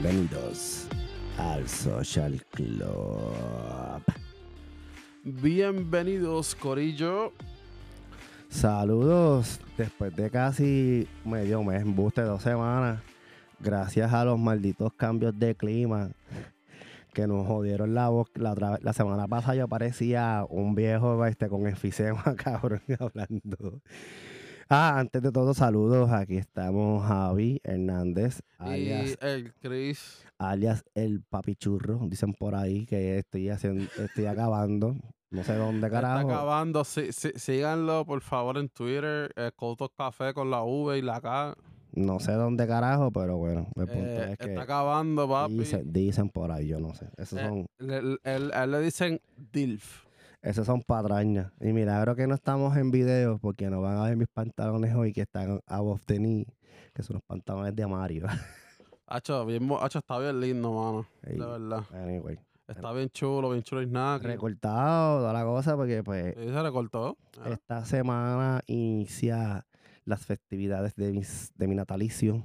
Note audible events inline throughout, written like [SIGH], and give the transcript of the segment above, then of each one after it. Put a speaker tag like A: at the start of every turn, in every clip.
A: Bienvenidos al Social Club.
B: Bienvenidos, Corillo.
A: Saludos después de casi medio mes, buste dos semanas, gracias a los malditos cambios de clima que nos jodieron la voz. La semana pasada yo parecía un viejo este, con enfisema, [LAUGHS] cabrón, hablando. Ah, antes de todo, saludos. Aquí estamos Javi Hernández, alias,
B: Y el Chris.
A: alias el papichurro. Dicen por ahí que estoy haciendo, estoy acabando. No sé dónde
B: Está
A: carajo.
B: acabando. Sí, sí, síganlo, por favor, en Twitter. Eh, Coto Café con la V y la K.
A: No sé dónde carajo, pero bueno, el punto
B: Eh,
A: es que
B: está acabando, papi.
A: dicen, dicen por ahí, yo no sé. Esos
B: Eh,
A: son,
B: le- le- él- a él le dicen DILF.
A: Esos son patrañas. Y milagro que no estamos en video porque no van a ver mis pantalones hoy que están above the knee, que son los pantalones de Mario. [LAUGHS]
B: Hacho, bien, hacho, está bien lindo, mano.
A: Ey,
B: De verdad.
A: anyway.
B: Está bien chulo, bien chulo y nada.
A: Recortado, toda la cosa, porque pues
B: Sí, se recortó.
A: Esta semana inicia las festividades de, mis- de mi natalicio.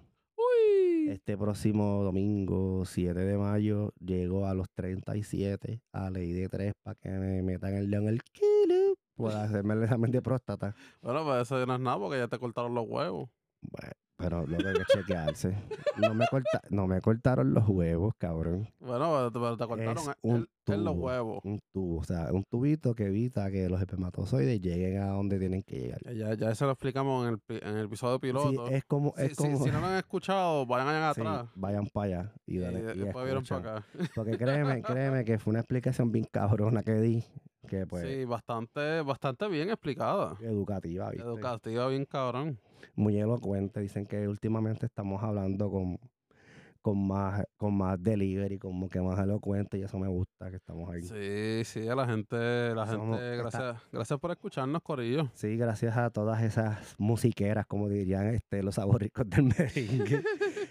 A: Este próximo domingo, 7 de mayo, llego a los 37 a ley de 3 para que me metan el en el kilo. Pueda [LAUGHS] hacerme el examen de próstata.
B: Bueno, pues eso no es nada porque ya te cortaron los huevos.
A: Bueno, pero que hay que chequearse. No me, corta- no me cortaron los huevos, cabrón.
B: Bueno, pero te, cortaron
A: Es
B: el-
A: un
B: el- en los huevos.
A: Un tubo, o sea, un tubito que evita que los espermatozoides lleguen a donde tienen que llegar.
B: Ya, ya eso lo explicamos en el, en el episodio
A: Sí,
B: piloto.
A: es como,
B: Si,
A: es
B: si-
A: como,
B: si no lo han escuchado, vayan allá
A: sí,
B: atrás.
A: vayan para allá y, dale, y
B: después vieron para acá. [LAUGHS]
A: Porque créeme, créeme que fue una explicación bien cabrona que di, que pues
B: sí, bastante, bastante bien explicada.
A: educativa, ¿viste?
B: Educativa, bien cabrón.
A: Muy elocuente. Dicen que últimamente estamos hablando con, con más con más delivery, como que más elocuente y eso me gusta que estamos ahí. Sí,
B: Sí, sí, a la gente, la
A: Somos-
B: gente,
A: está-
B: gracias, gracias por escucharnos, Corillo.
A: gracias a todas esas musiqueras, como dirían este, los aborricos del [LAUGHS] merengue.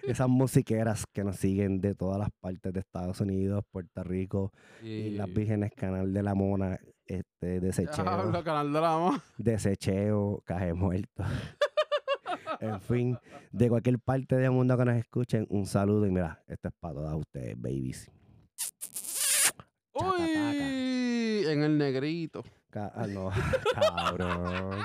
A: esas musiqueras que nos siguen de todas las partes de Estados Unidos, Puerto Rico,
B: Y,
A: y las vírgenes, Canal de la Mona, este, Desecheo. [LAUGHS]
B: Diablo, canal de la Mo-
A: desecheo, caje muerto. En fin, de cualquier parte del mundo que nos escuchen, un saludo y mira, esto es para todas ustedes, babies.
B: Uy, en el negrito.
A: Ca- ah, no, [LAUGHS] cabrón.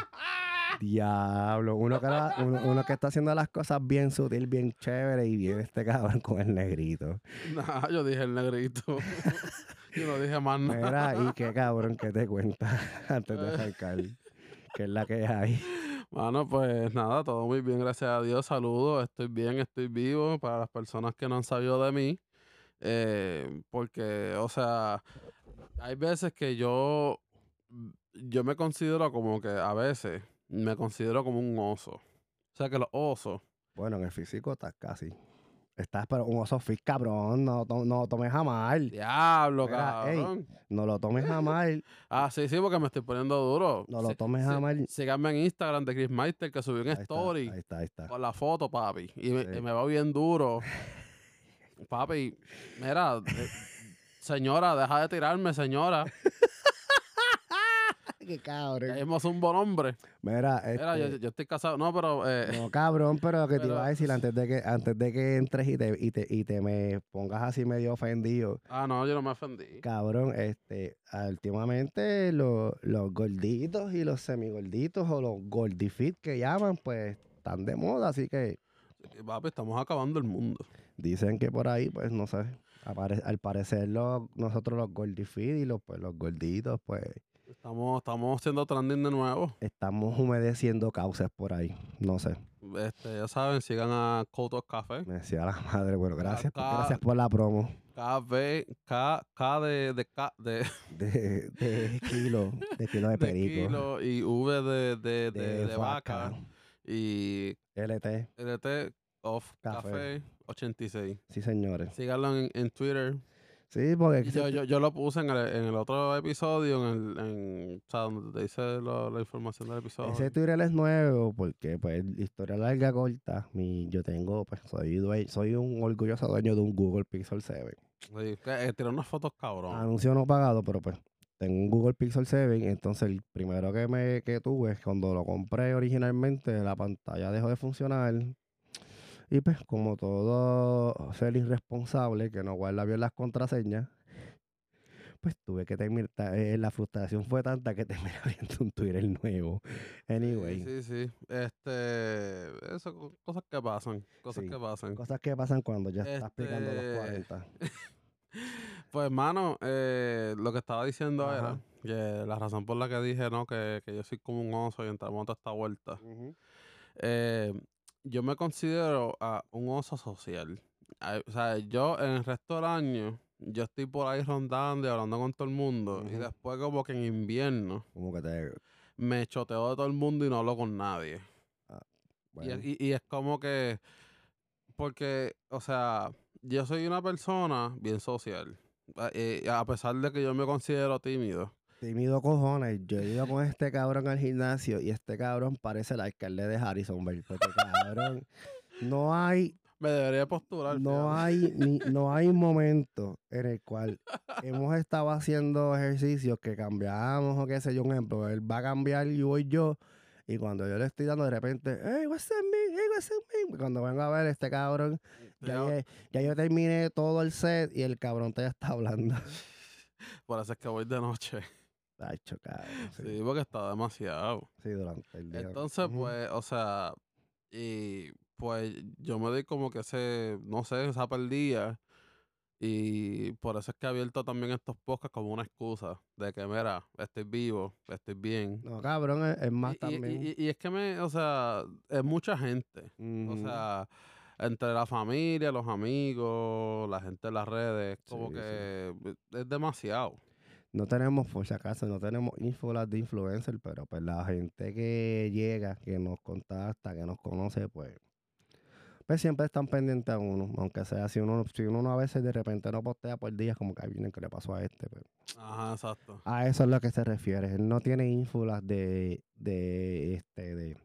A: Diablo, uno que, la- uno, uno que está haciendo las cosas bien sutil, bien chévere y viene este cabrón con el negrito.
B: Nah, yo dije el negrito. [LAUGHS] yo no dije más nada.
A: Mira, y qué cabrón que te cuenta [LAUGHS] antes de arrancar, que es la que hay.
B: Bueno, pues nada, todo muy bien, gracias a Dios. Saludos, estoy bien, estoy vivo. Para las personas que no han sabido de mí, eh, porque, o sea, hay veces que yo, yo me considero como que a veces me considero como un oso. O sea, que los osos,
A: Bueno, en el físico estás casi. Estás, pero un oso fit, cabrón. No, to- no lo tomes a mal.
B: diablo,
A: Mira, ey,
B: cabrón.
A: No lo tomes a mal. [LAUGHS]
B: Ah, sí, sí, porque me estoy poniendo duro.
A: No lo
B: Sí,
A: tomes
B: sí,
A: a mal.
B: Síganme en Instagram de Chris Meister, que subió un
A: Ahí está,
B: story.
A: ahí está, ahí está.
B: Con la foto, papi. Y me,
A: Sí.
B: y me va bien duro. [LAUGHS] papi, mira, eh, señora, deja de tirarme, señora.
A: Qué cabrón.
B: Hemos un buen hombre.
A: Mira,
B: Mira, yo,
A: este,
B: yo estoy casado. No, pero. eh,
A: no, cabrón, pero lo que te iba a decir antes de que, antes de que entres y te, y te, y te me pongas así medio ofendido.
B: ah, no, yo no me ofendí.
A: Cabrón, este, últimamente los, los gorditos y los semigorditos o los gordifit que llaman, pues están de moda, así que
B: Sí, Papi, estamos acabando el mundo.
A: Dicen que por ahí, pues no sé. apare- al parecer los, nosotros los gordifit y los, pues, los gorditos, pues
B: Estamos, estamos haciendo trending de nuevo.
A: estamos humedeciendo cauces por ahí. No sé.
B: Este, ya saben, sigan a Cotos Café.
A: Me decía la madre. Bueno, gracias, gracias por la promo
B: KB, K, K de, de, K, de,
A: de, de kilo, de kilo de [LAUGHS]
B: de
A: perico.
B: kilo y V de, de, de,
A: de,
B: de vaca. Y
A: LT.
B: LT Off
A: Café.
B: Café 86.
A: Sí, señores.
B: Síganlo en, en Twitter.
A: Sí, porque
B: Yo, yo, yo lo puse en el, en el otro episodio, en el, en, o sea, donde te dice lo- la información del episodio.
A: ese Twitter es nuevo porque, pues, historia larga, corta. Mi, yo tengo, pues, soy, soy un orgulloso dueño de un Google Pixel 7.
B: Sí, que, eh, tiró unas fotos cabrón.
A: Anuncio no pagado, pero pues tengo un Google Pixel 7. Entonces, el primero que me que tuve, cuando lo compré originalmente, la pantalla dejó de funcionar. Y pues, como todo ser irresponsable que no guarda bien las contraseñas, pues tuve que terminar. eh, la frustración fue tanta que [LAUGHS] terminé abriendo un Twitter nuevo. Anyway,
B: Sí, sí, sí. Este, eso, co- cosas que pasan, cosas
A: Sí.
B: que pasan.
A: cosas que pasan cuando ya estás picando los
B: Este,
A: 40. [LAUGHS]
B: Pues, mano, eh, lo que estaba diciendo
A: Ajá.
B: era que la razón por la que dije, ¿no? Que, que yo soy como un oso y entramos a esta vuelta. Eh, yo me considero a un oso social. O sea, yo en el resto del año, yo estoy por ahí rondando y hablando con todo el mundo. Y después como que en invierno
A: Como que te.
B: me choteo de todo el mundo y no hablo con nadie.
A: Bueno,
B: es- y- y es como que, porque, o sea, yo soy una persona bien social. A, eh, a pesar de que yo me considero tímido.
A: Tímido cojones. Yo he ido con este cabrón al gimnasio y este cabrón parece el alcalde de Harrisonburg. Porque cabrón, no hay,
B: Me debería postular.
A: no hay, ni, no hay momento en el cual hemos estado haciendo ejercicios que cambiamos o qué sé yo, un ejemplo, él va a cambiar y voy yo. Y cuando yo le estoy dando de repente, hey, what's up, man? Hey, what's up, man? Cuando vengo a ver este cabrón, ya,
B: Yo-
A: ya- ya yo terminé todo el set y el cabrón todavía está hablando.
B: Por eso es que voy de noche.
A: Ay, cabrón. Sí,
B: Sí, porque está demasiado.
A: sí, durante el día.
B: Entonces, pues, o sea, y pues yo me doy como que ese, no sé, esa perdida. Y por eso es que he abierto también estos podcasts como una excusa de que, mira, estoy vivo, estoy bien.
A: No, cabrón, es, es más
B: Y-
A: también.
B: y- y es que me, o sea, es mucha gente. O sea, entre la familia, los amigos, la gente en las redes, como
A: Sí, sí.
B: que es demasiado.
A: No tenemos, por si acaso, no tenemos ínfulas de influencer, pero pues la gente que llega, que nos contacta, que nos conoce, pues, pues siempre están pendientes a uno, aunque sea si uno, si uno a veces de repente no postea por días, como que "Ay, miren que le pasó a este. pues.
B: Ajá, exacto.
A: A eso es lo que se refiere. Él no tiene ínfulas de, de, este, de,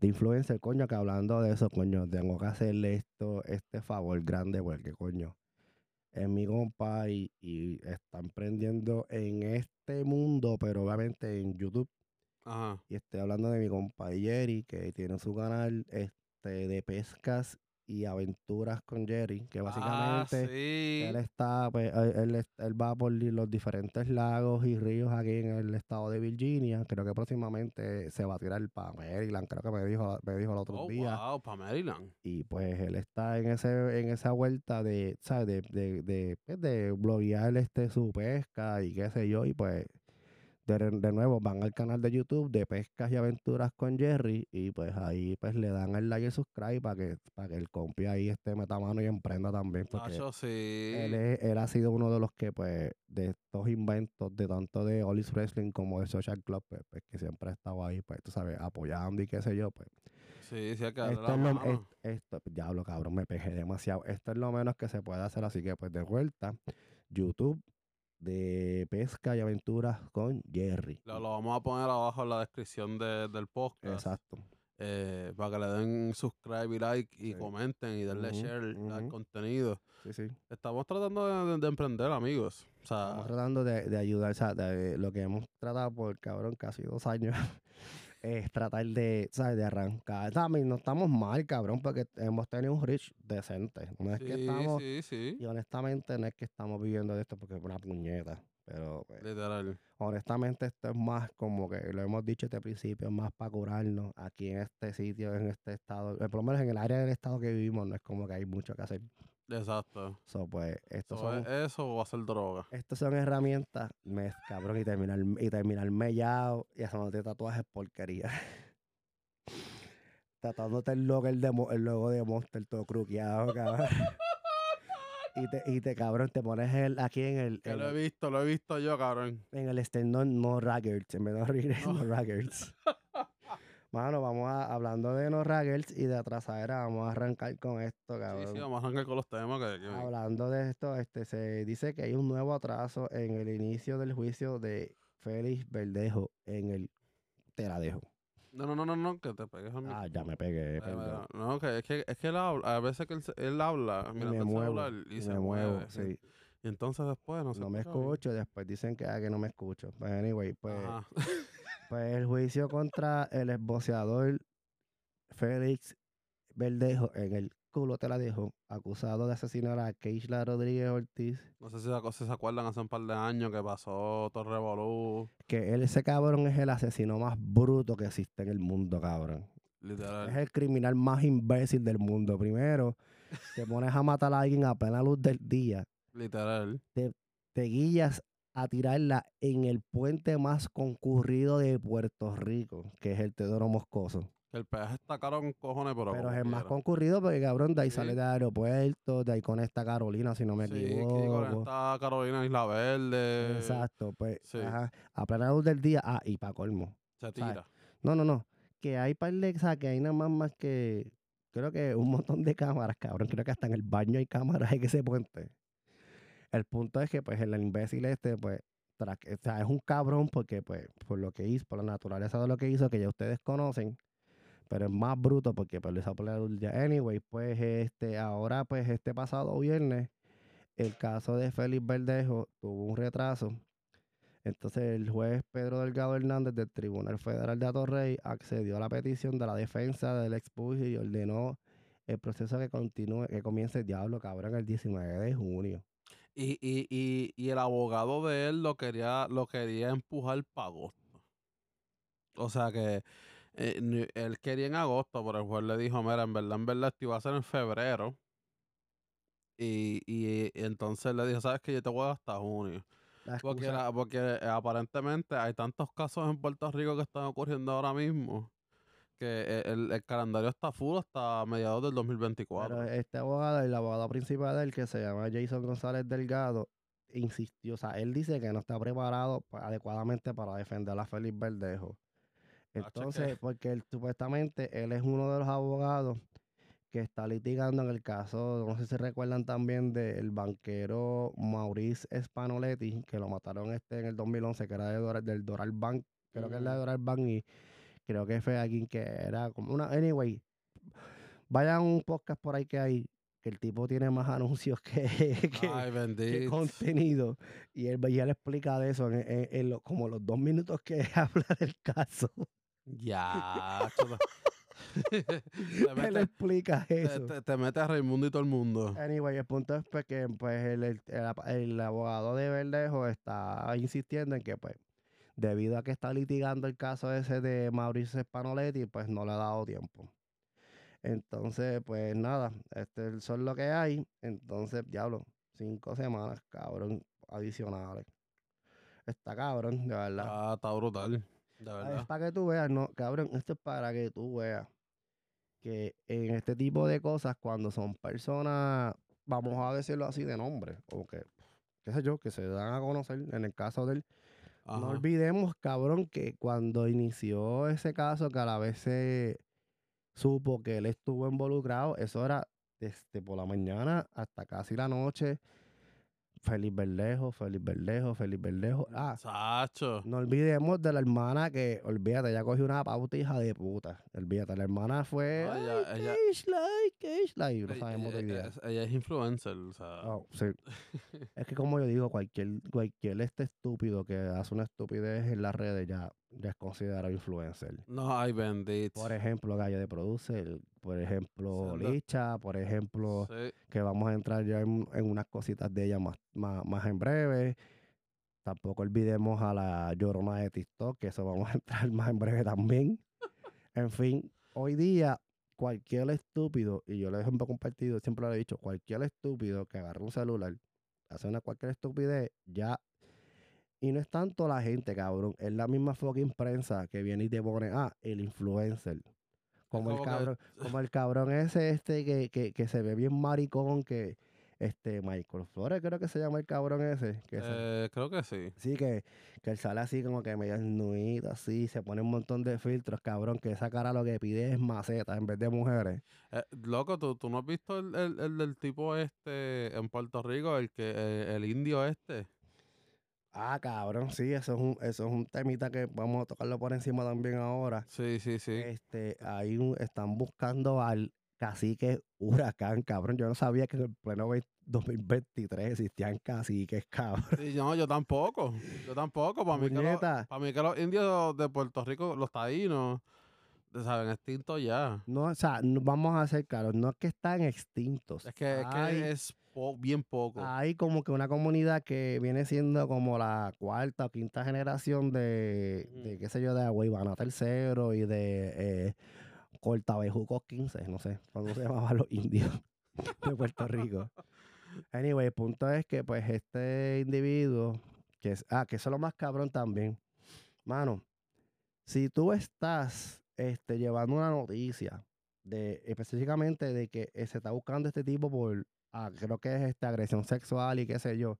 A: de influencer, coño, que hablando de eso, coño, tengo que hacerle esto, este favor grande, porque, coño, es mi compa y, y está emprendiendo en este mundo, pero obviamente en YouTube.
B: Ajá.
A: Y estoy hablando de mi compa Jerry, que tiene su canal este, de pescas y aventuras con Jerry, que básicamente...
B: Ah, sí.
A: Él está, pues, él, él él va por los diferentes lagos y ríos aquí en el estado de Virginia. Creo que próximamente se va a tirar para Maryland, creo que me dijo, me dijo el otro
B: Oh,
A: día.
B: wow, para Maryland.
A: Y pues él está en ese, en esa vuelta de, ¿sabes? De, de, de, pues, de bloguear este su pesca y qué sé yo. Y pues de, de nuevo van al canal de YouTube de Pescas y Aventuras con Jerry. Y pues ahí pues le dan el like y subscribe para que, para que el compi ahí esté meta mano y emprenda también. Porque
B: sí.
A: él, es- él ha sido uno de los que, pues, de estos inventos, de tanto de Olis Wrestling como de Social Club, pues, pues, que siempre ha estado ahí, pues, tú sabes, apoyando y qué sé yo, pues.
B: Sí, sí, darle
A: Esto es lo, es- esto, diablo, cabrón, me pegué demasiado. Esto es lo menos que se puede hacer, así que, pues, de vuelta, YouTube de pesca y aventuras con Jerry.
B: Lo, lo vamos a poner abajo en la descripción de- del podcast.
A: Exacto.
B: eh, para que le den subscribe y like y
A: Sí.
B: comenten y
A: Ujú,
B: share al contenido.
A: Sí, sí.
B: Estamos tratando de, de- de emprender, amigos. O sea,
A: Estamos tratando de, de ayudar, o sea, de- lo que hemos tratado por cabrón casi dos años [LAUGHS] es tratar de, ¿sabes? De arrancar. También no estamos mal, cabrón, porque hemos tenido un reach decente. No es que estamos,
B: sí, sí.
A: y honestamente no es que estamos viviendo de esto porque es una puñeta. Pero pues,
B: Literal.
A: honestamente esto es más como que lo hemos dicho desde el principio, es más para curarnos aquí en este sitio, en este estado. Por lo menos en el área del estado que vivimos no es como que hay mucho que hacer.
B: Exacto.
A: So, pues, estos
B: So,
A: son...
B: ¿es ¿Eso o va a ser droga?
A: Estas son herramientas, me, cabrón, y terminar, y terminar mellado y haciéndote tatuajes porquería. [LAUGHS] Tratándote el logo, el, de, el logo de Monster todo cruqueado, cabrón. y, te, y te, cabrón, te pones el, aquí en el,
B: Que lo he visto, lo he visto yo, cabrón.
A: en el esternón no raggarts, en vez de No. [LAUGHS]
B: no
A: raggarts. [LAUGHS] Mano, vamos a, hablando de no raggarts y de atrasadera, vamos a arrancar con esto,
B: Sí,
A: cabrón.
B: sí, vamos a arrancar con los temas que, que-
A: Hablando de esto, este se dice que hay un nuevo atraso en el inicio del juicio de Félix Verdejo en el te la dejo.
B: No, no, no, no, no, que te pegues al
A: Ah,
B: micrófono.
A: ya me pegué, perdón.
B: mira, No, que es que, es que él habla, a veces que él, él habla,
A: Y
B: mirando
A: me muevo,
B: y,
A: y
B: se
A: me muevo,
B: mueve.
A: sí.
B: Y entonces después no se
A: No me
B: bien.
A: escucho, después dicen que, ah, que no me escucho. Pues anyway, pues. Pues el juicio contra el esboceador Félix Verdejo en el culo te la dejó, acusado de asesinar a Keishla Rodríguez Ortiz,
B: No sé si se, si se acuerdan hace un par de años que pasó todo revolú.
A: que él, ese cabrón es el asesino más bruto que existe en el mundo, cabrón. Es
B: Literal.
A: el criminal más imbécil del mundo. Primero, te pones a matar a alguien a plena luz del día,
B: Literal.
A: te guías a tirarla en el puente más concurrido de Puerto Rico, que es el Teodoro Moscoso.
B: El peaje está caro con cojones, pero.
A: Pero es el más concurrido porque, cabrón, de ahí
B: Sí.
A: sale de aeropuerto, de ahí conecta Carolina, si no me
B: Sí,
A: equivoco.
B: está Carolina Isla Verde.
A: Exacto, pues,
B: sí.
A: ajá, a plena luz del día, ah, y pa' colmo.
B: Se
A: ¿sabes?
B: tira.
A: No, no, no, que hay par de, o sea, que hay nada más más que, creo que un montón de cámaras, cabrón, creo que hasta en el baño hay cámaras en ese puente. El punto es que, pues, el imbécil este, pues, tra- o sea, es un cabrón porque, pues, por lo que hizo, por la naturaleza de lo que hizo, que ya ustedes conocen, pero es más bruto porque, pues, lo hizo por la día. Anyway, pues, este, ahora, pues, este pasado viernes, el caso de Félix Verdejo tuvo un retraso. Entonces, el juez Pedro Delgado Hernández del Tribunal Federal de Atorrey accedió a la petición de la defensa del expulso y ordenó el proceso que continúe, que comience el diablo, cabrón, el 19 de junio.
B: Y, y, y, y el abogado de él lo quería, lo quería empujar para agosto. O sea que eh, él quería en agosto, pero el juez le dijo, mira, en verdad, en verdad, esto iba a ser en febrero. Y, y entonces le dijo, sabes que yo te voy hasta junio. Porque, la- porque eh, aparentemente hay tantos casos en Puerto Rico que están ocurriendo ahora mismo que eh, el, el calendario está full hasta mediados del 2024.
A: Pero este abogado, el abogado principal del que se llama Jason González Delgado, insistió, o sea, él dice que no está preparado pa- adecuadamente para defender a Félix Verdejo.
B: Ah,
A: Entonces, porque él, supuestamente él es uno de los abogados que está litigando en el caso, no sé si recuerdan también del banquero Maurice Spanoletti, que lo mataron este en el 2011, que era de Doral- del Doral Bank, creo que es de. Doral Bank y creo que fue alguien que era como una, anyway, vayan a un podcast por ahí que hay, que el tipo tiene más [LAUGHS] anuncios que, que,
B: Ay,
A: que
B: bendito.
A: contenido. Y él, y él explica de eso en, en- en lo- como los dos minutos que [LAUGHS] habla del caso.
B: Ya, [LAUGHS] te,
A: él explica eso.
B: te- te mete a Raimundo y todo el mundo.
A: Anyway, el punto es pues, que pues, el, el- el abogado de Verdejo está insistiendo en que pues debido a que está litigando el caso ese de Mauricio Spanoletti, pues no le ha dado tiempo. Entonces, pues nada, este son lo que hay. Entonces, diablo, cinco semanas, cabrón, adicionales. Está cabrón, de verdad.
B: Ah, está brutal. De verdad.
A: Es para que tú veas, no, cabrón, esto es para que tú veas que en este tipo de cosas, cuando son personas, vamos a decirlo así, de nombre, o que, qué sé yo, que se dan a conocer, en el caso del, no olvidemos, cabrón, que cuando inició ese caso, que a la vez se supo que él estuvo involucrado, eso era desde por la mañana hasta casi la noche, Feliz Verdejo, Feliz Verdejo, Feliz Verdejo, ah,
B: Sacho.
A: no olvidemos de la hermana que, olvídate, ella cogió una pauta hija de puta. Olvídate, la hermana fue.
B: No, ella-
A: "Ay,
B: ella-
A: Keishla, ay, Keishla", y no
B: Ey,
A: sabemos
B: ella, es, ella es influencer, o sea.
A: Oh, sí. [LAUGHS] Es que como yo digo, cualquier, cualquier este estúpido que hace una estupidez en las redes ya, ya es considerado influencer.
B: No, ay, bendito.
A: Por ejemplo, Gallo de Producer, por ejemplo. Licha, por ejemplo,
B: Sí.
A: que vamos a entrar ya en, en unas cositas de ella más, más, más en breve. Tampoco olvidemos a la llorona de TikTok, que eso vamos a [LAUGHS] entrar más en breve también. En fin, hoy día cualquier estúpido, y yo lo he compartido, siempre lo he dicho, cualquier estúpido que agarre un celular, hace una cualquier estupidez, ya... Y no es tanto la gente, cabrón, es la misma fucking prensa que viene y te pone, ah, el influencer. Como el
B: que-
A: cabrón, [LAUGHS] como el cabrón ese este que, que, que se ve bien maricón, que este Michael Flores creo que se llama el cabrón ese. Que se-
B: Eh, creo que sí.
A: sí, que, que él sale así como que medio desnudito, así, se pone un montón de filtros, cabrón, que esa cara lo que pide es maceta en vez de mujeres.
B: Eh, loco, ¿tú, tú no has visto el, el, el del tipo este en Puerto Rico, el que eh, el indio este?
A: Ah, cabrón, sí, eso es un, eso es un temita que vamos a tocarlo por encima también ahora.
B: Sí, sí, sí.
A: Este, ahí están buscando al cacique huracán, cabrón. Yo no sabía que en el pleno ve- 2023 existían caciques, [LAUGHS] cabrón.
B: Sí, no, yo tampoco. Yo tampoco. Para mí, que los, para mí que los indios de Puerto Rico, los taínos, saben, extinto ya.
A: No, o sea, no- vamos a ser claros, no es que están extintos.
B: Es que, es, que es po- bien poco.
A: Hay como que una comunidad que viene siendo como la cuarta o quinta generación de, de qué sé yo, de Agüibana tercero y de eh, Cortabejucos 15, no sé, cuando se [LAUGHS] llamaban los indios [LAUGHS] de Puerto Rico. Anyway, el punto es que pues este individuo, que es, ah, que eso es lo más cabrón también. Mano, si tú estás este, llevando una noticia de específicamente de que eh, se está buscando este tipo por, ah, creo que es esta agresión sexual y qué sé yo,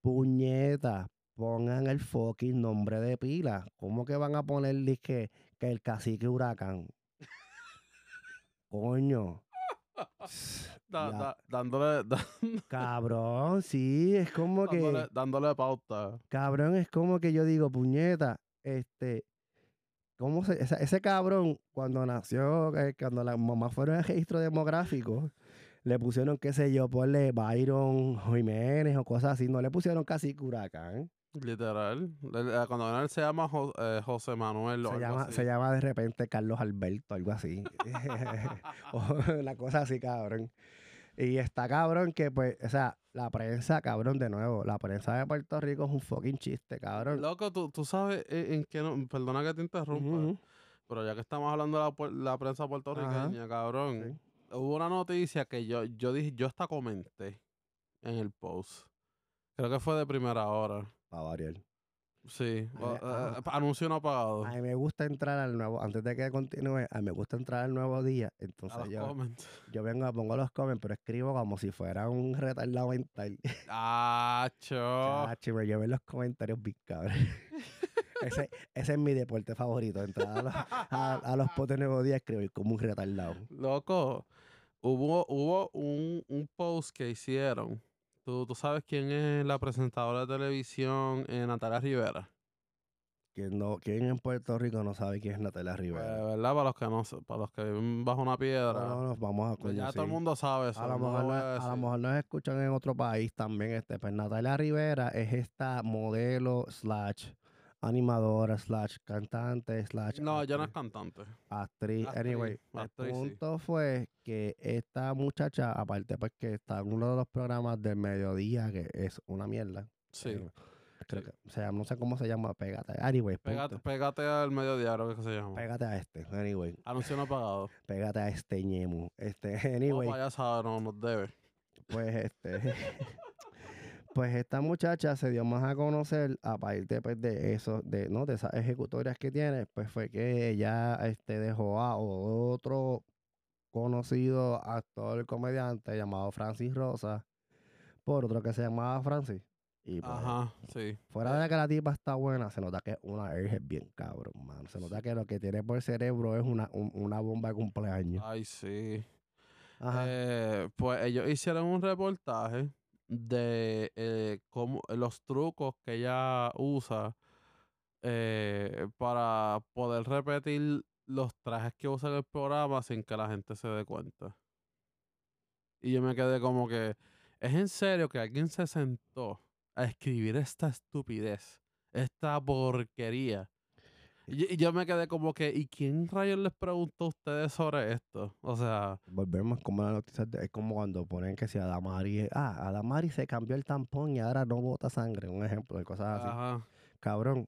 A: puñeta, pongan el fucking nombre de pila. ¿Cómo que van a poner que, que el cacique huracán? [LAUGHS] Coño. [LAUGHS]
B: Da-
A: ya.
B: da- dándole, [LAUGHS] da-
A: Cabrón, sí, es como que...
B: dándole, pauta.
A: Cabrón, es como que yo digo, puñeta, este, ¿cómo se, ese, ese cabrón, cuando nació, eh, cuando las mamás fueron al registro demográfico, le pusieron, qué sé yo, ponle Byron Jiménez o cosas así, no le pusieron casi Huracán.
B: Literal. Eh, Cuando él se llama Jo- eh, José Manuel o
A: Se
B: algo
A: llama,
B: así.
A: se llama de repente Carlos Alberto, algo así. [LAUGHS] o una cosa así, cabrón. Y está cabrón que, pues, o sea, la prensa, cabrón, de nuevo, la prensa de Puerto Rico es un fucking chiste, cabrón.
B: Loco, tú, tú sabes en, en qué no, perdona que te interrumpa, pero ya que estamos hablando de la, prensa puertorriqueña, cabrón, hubo una noticia que yo, yo dije, yo hasta comenté en el post. Creo que fue de primera hora.
A: Para variar.
B: Sí, eh,
A: ajá.
B: anuncio no pagado.
A: A mí me gusta entrar al nuevo, antes de que continúe, a mí me gusta entrar al nuevo día.
B: a
A: Entonces yo, yo vengo, pongo los comments, pero escribo como si fuera un retardado mental.
B: ¡Acho!
A: Chacho, me llevé los comentarios big cabrón. [LAUGHS] ese, ese es mi deporte favorito, entrar a los, a, a los potes nuevo día escribir como un retardado.
B: Loco, hubo, hubo un, un post que hicieron. ¿Tú, tú sabes quién es la presentadora de televisión eh, Natalia Rivera?
A: ¿Quién, no, ¿Quién en Puerto Rico no sabe quién es Natalia Rivera?
B: ¿Verdad? Para los que no para los que viven bajo una piedra.
A: no, no, nos vamos a
B: pues ya todo el mundo sabe eso.
A: A lo, mejor, no-
B: a
A: lo mejor nos escuchan en otro país también. Este, pues Natalia Rivera es esta modelo slash animadora slash cantante slash
B: No, ella no es
A: actriz-
B: cantante.
A: actriz.
B: Actriz,
A: Anyway,
B: actriz,
A: el
B: sí.
A: punto fue que esta muchacha, aparte pues que está en uno de los programas del mediodía, que es una mierda.
B: Sí.
A: creo
B: sí.
A: que, o sea, no sé cómo se llama, pégate. Anyway,
B: Pégate, pégate al mediodía, creo que se llama.
A: Pégate a este, anyway,
B: Anuncio no pagado. [LAUGHS]
A: pégate a este ñemu. Este,
B: Anyway. sabe, no nos debe.
A: Pues este. [LAUGHS] pues esta muchacha se dio más a conocer a partir pues, de eso, de, ¿no? de esas ejecutorias que tiene, pues fue que ella este, dejó a otro conocido actor comediante llamado Francis Rosa por otro que se llamaba Francis. Y pues,
B: Ajá, sí.
A: fuera de que la tipa está buena, se nota que es una airhead bien cabrón, mano. Se nota que lo que tiene por cerebro es una, un- una bomba de cumpleaños.
B: Ay, sí.
A: Ajá.
B: Eh, pues ellos hicieron un reportaje de eh, cómo, los trucos que ella usa eh, para poder repetir los trajes que usa en el programa sin que la gente se dé cuenta. Y yo me quedé como que, ¿es en serio que alguien se sentó a escribir esta estupidez, esta porquería? Y, yo- y yo me quedé como que, ¿y quién rayos les preguntó a ustedes sobre esto? O sea,
A: Volvemos como la noticia, de- es como cuando ponen que si Adamari, ah, Adamari se cambió el tampón y ahora no bota sangre, un ejemplo de cosas así.
B: ajá.
A: Cabrón,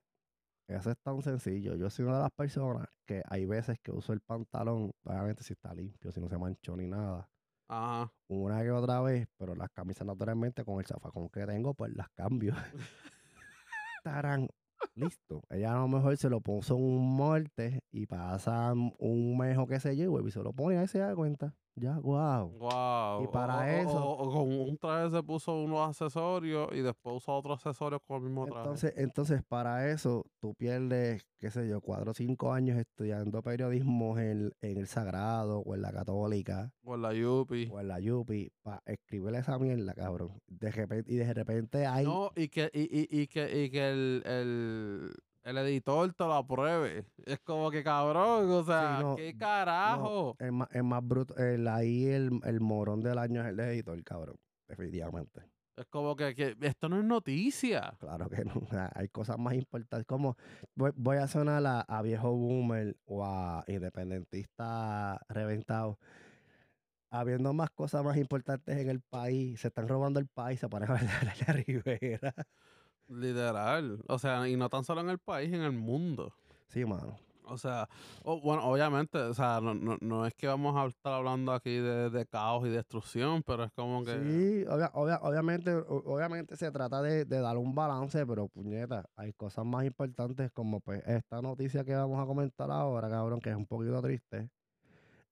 A: eso es tan sencillo. Yo soy una de las personas que hay veces que uso el pantalón, obviamente si está limpio, si no se manchó ni nada,
B: Ajá.
A: una que otra vez, pero las camisas naturalmente con el zafacón que tengo, pues las cambio. [LAUGHS] Tarán, listo. Ella a lo mejor se lo puso un molde y pasa un mes o qué sé yo, y se lo pone ahí se da cuenta. Ya, wow.
B: Wow.
A: Y para eso-
B: O, con un traje se puso unos accesorios y después usó otros accesorios con el mismo traje.
A: Entonces, entonces, para eso, tú pierdes, qué sé yo, cuatro o cinco años estudiando periodismo en, en el Sagrado o en la Católica
B: Con la Yupi.
A: o en la Yupi para escribirle esa mierda, cabrón. De repente, y de repente hay...
B: No, y que, y, y, y que, y que el, el, el editor te lo apruebe. Es como que cabrón, o sea,
A: no,
B: ¿qué
A: no,
B: carajo?
A: el, más, el más bruto, el, ahí el, el morón del año es el editor, cabrón. Definitivamente.
B: Es como que, que esto no es noticia.
A: Claro que [LAUGHS] no. Hay cosas más importantes. Como voy, voy a sonar a, a viejo boomer o a independentista reventado. Habiendo más cosas más importantes en el país, se están robando el país, se ponen a hablar de la Rivera.
B: Literal. O sea, y no tan solo en el país, en el mundo.
A: Sí, mano.
B: O sea, bueno, obviamente, o sea, no, no, no es que vamos a estar hablando aquí de, de caos y destrucción, pero es como que...
A: Sí, obvia- obvia- obviamente, obviamente se trata de, de dar un balance, pero puñeta, hay cosas más importantes como pues esta noticia que vamos a comentar ahora, cabrón, que es un poquito triste.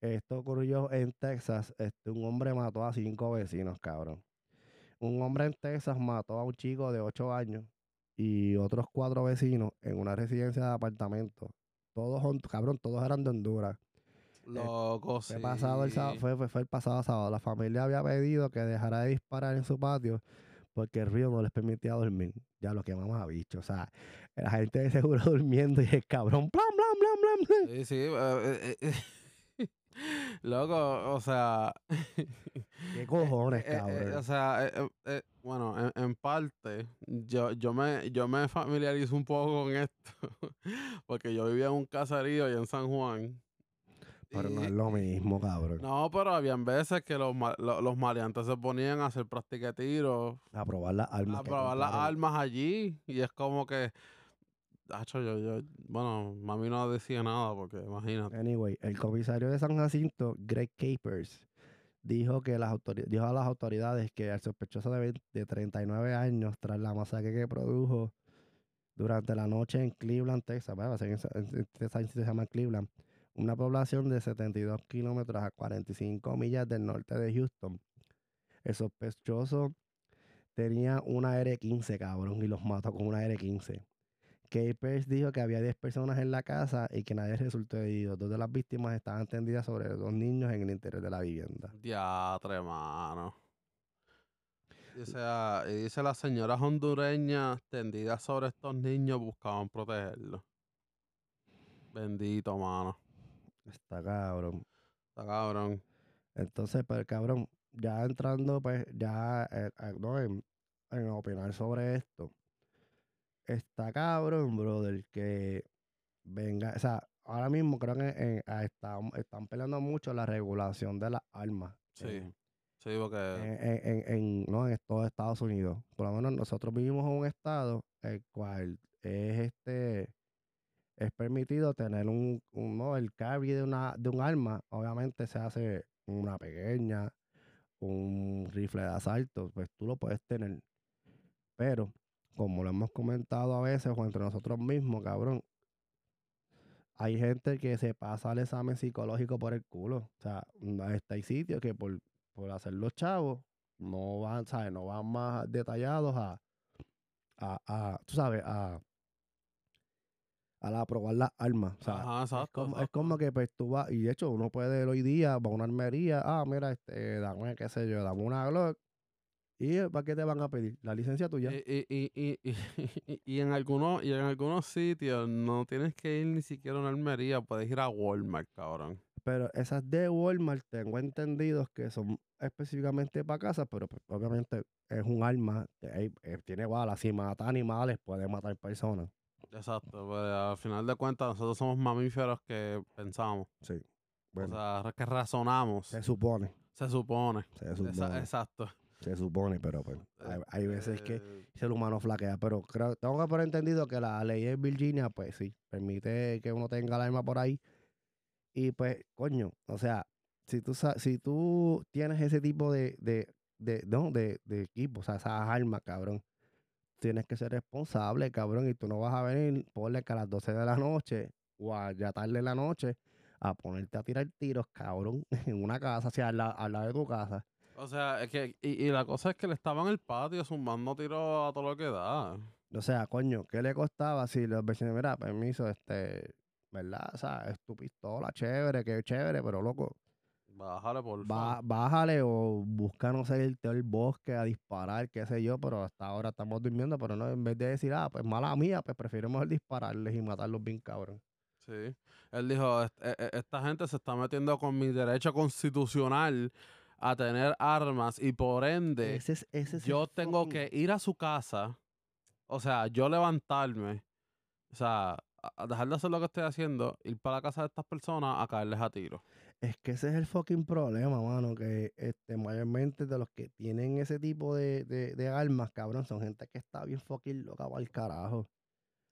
A: Esto ocurrió en Texas. Este, un hombre mató a cinco vecinos, cabrón. Un hombre en Texas mató a un chico de 8 años y otros cuatro vecinos en una residencia de apartamentos. Todos, cabrón, todos eran de Honduras.
B: Loco, sí.
A: Fue, pasado el sábado, fue, fue, fue el pasado sábado. La familia había pedido que dejara de disparar en su patio porque el río no les permitía dormir. Ya lo que vamos a bicho. O sea, la gente de seguro [LAUGHS] durmiendo y el cabrón, blam, blam, blam, blam.
B: Sí, sí. eh, eh, eh, [LAUGHS] Loco, o sea...
A: ¿Qué [LAUGHS] cojones,
B: Eh, eh,
A: cabrón?
B: o sea, eh, eh, eh, bueno, en, en parte, yo, yo, me, yo me familiarizo un poco con esto, [LAUGHS] porque yo vivía en un caserío allá en San Juan.
A: Pero no
B: y-
A: es lo mismo, cabrón.
B: No, pero habían veces que los, ma- lo- los maleantes se ponían a hacer práctica de tiro,
A: A probar las armas.
B: a probar las armas allí, y es como que, hacho, yo, yo, bueno, mami no decía nada, porque imagínate.
A: Anyway, el comisario de San Jacinto, Greg Capers, dijo que las dijo a las autoridades que al sospechoso de, 20 de 39 años tras la masacre que produjo durante la noche en Cleveland, Texas, en se llama Cleveland, una población de 72 kilómetros a 45 millas del norte de Houston. El sospechoso tenía una R-15, cabrón, y los mató con una R-15. Capers dijo que había 10 personas en la casa y que nadie resultó herido. Dos de las víctimas estaban tendidas sobre dos niños en el interior de la vivienda.
B: Diatre, mano. Dice, y dice las señoras hondureñas tendidas sobre estos niños buscaban protegerlos. Bendito, mano.
A: Está cabrón.
B: Está cabrón.
A: Entonces, pues, cabrón, ya entrando, pues, ya eh, eh, no, en, en opinar sobre esto. Está cabrón, brother, que venga, o sea, ahora mismo creo que en- ah, están, están peleando mucho la regulación de las armas.
B: Sí. Sí, porque.
A: en, en, en- no, en todo Estados Unidos. Por lo menos nosotros vivimos en un estado el cual es este es permitido tener un, un no, el carry de una de un arma, obviamente se hace una pequeña, un rifle de asalto, pues tú lo puedes tener. Pero como lo hemos comentado a veces o entre nosotros mismos, cabrón, hay gente que se pasa el examen psicológico por el culo. O sea, hay sitios que por, por hacer los chavos no van, ¿sabes? No van más detallados a, a, a tú sabes, a, a la probar las armas. O sea,
B: Ajá,
A: es,
B: exacto.
A: como que pues tú vas, y de hecho uno puede hoy día, va a una armería, ah, mira, este, dame, qué sé yo, dame una Glock. ¿Y eh, para qué te van a pedir? La licencia tuya.
B: Y, y, y, y, [LAUGHS] y- y en algunos, y en algunos sitios no tienes que ir ni siquiera a una almería, puedes ir a Walmart, cabrón.
A: Pero esas de Walmart tengo entendidos que son específicamente para casa, pero pues, obviamente es un arma, eh, tiene balas, si mata animales puede matar personas.
B: Exacto, pues al final de cuentas nosotros somos mamíferos que pensamos,
A: Sí.
B: o sea, que razonamos,
A: se supone,
B: se supone.
A: se
B: Esa-
A: supone,
B: exacto.
A: Se supone, pero pues, hay, hay veces que el ser humano flaquea, pero creo, tengo que por entendido que la ley de Virginia, pues sí, permite que uno tenga el arma por ahí. Y pues, coño, o sea, si tú, si tú tienes ese tipo de, de, de, no, de, de equipo, o sea, esas armas, cabrón, tienes que ser responsable, cabrón, y tú no vas a venir, ponle que a las 12 de la noche o a ya tarde de la noche a ponerte a tirar tiros, cabrón, [LAUGHS] en una casa, o sea, al, la- al lado de tu casa.
B: O sea, es que, y, y la cosa es que le estaba en el patio zumbando tiros a todo lo que da.
A: O sea, coño, ¿qué le costaba si los vecinos, mira, permiso, este, ¿verdad? O sea, es tu pistola, chévere, que chévere, pero loco,
B: Bájale, por favor.
A: bájale o busca, no sé, irte al bosque a disparar, qué sé yo, pero hasta ahora estamos durmiendo, pero no, en vez de decir, ah, pues mala mía, pues prefiero mejor dispararles y matarlos bien cabrón.
B: Sí. Él dijo, "Est- e- e- esta gente se está metiendo con mi derecho constitucional a tener armas y por ende
A: Ese es, ese es el
B: yo tengo que ir a su casa, o sea, yo levantarme, o sea, a dejar de hacer lo que estoy haciendo, ir para la casa de estas personas a caerles a tiro.
A: Es que ese es el fucking problema, mano, que este, mayormente de los que tienen ese tipo de, de, de armas, cabrón, son gente que está bien fucking loca para el carajo.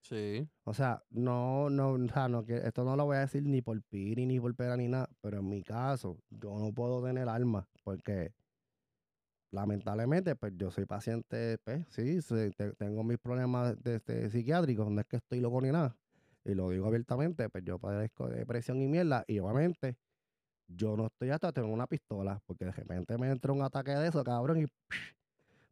B: Sí.
A: O sea, no, no, o sea, no, que esto no lo voy a decir ni por piri, ni por pera, ni nada, pero en mi caso, yo no puedo tener armas porque lamentablemente, pues yo soy paciente, pues sí, sí, te- tengo mis problemas de, este, psiquiátricos, no es que estoy loco ni nada, y lo digo abiertamente, pues yo padezco de depresión y mierda, y obviamente yo no estoy hasta tener una pistola, porque de repente me entra un ataque de eso, cabrón, y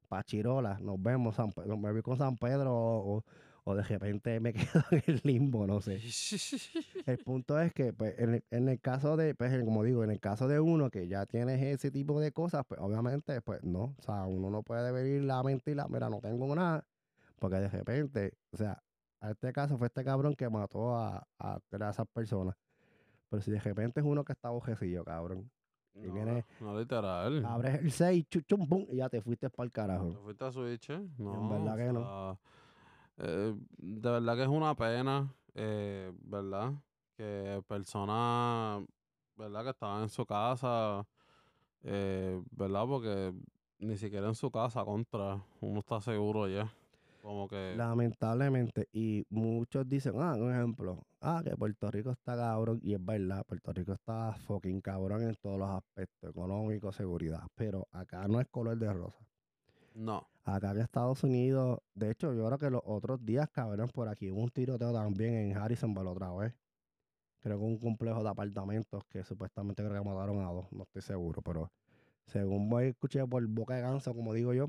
A: pachirola, nos vemos, San me voy con San Pedro o- o de repente me [LAUGHS] quedo en el limbo, no sé. [LAUGHS] El punto es que, pues, en el, en el caso de, pues, como digo, en el caso de uno que ya tienes ese tipo de cosas, pues, obviamente, pues, no. O sea, uno no puede venir la mentira, mira, no tengo nada, porque de repente, o sea, a este caso fue este cabrón que mató a, a, a esas personas. Pero si de repente es uno que está bojecillo, cabrón, Y
B: No,
A: viene-
B: no literal.
A: abres el 6, chuchum, pum, y ya te fuiste para el carajo.
B: ¿Te fuiste a Switch? eh? No,
A: verdad
B: o
A: que no.
B: Eh, de verdad que es una pena, eh, ¿verdad? Que personas, ¿verdad? Que estaban en su casa, eh, ¿verdad? Porque ni siquiera en su casa contra, uno está seguro ya.
A: Lamentablemente, y muchos dicen, ah, un ejemplo, ah, que Puerto Rico está cabrón, y es verdad, Puerto Rico está fucking cabrón en todos los aspectos, económico, seguridad, pero acá no es color de rosa.
B: No.
A: Acá en Estados Unidos, de hecho, yo creo que los otros días, cabrón, por aquí hubo un tiroteo también en Harrisonville otra vez. Creo que un complejo de apartamentos que supuestamente creo que mataron a dos, no estoy seguro, pero según voy escuché por boca de ganso, como digo yo,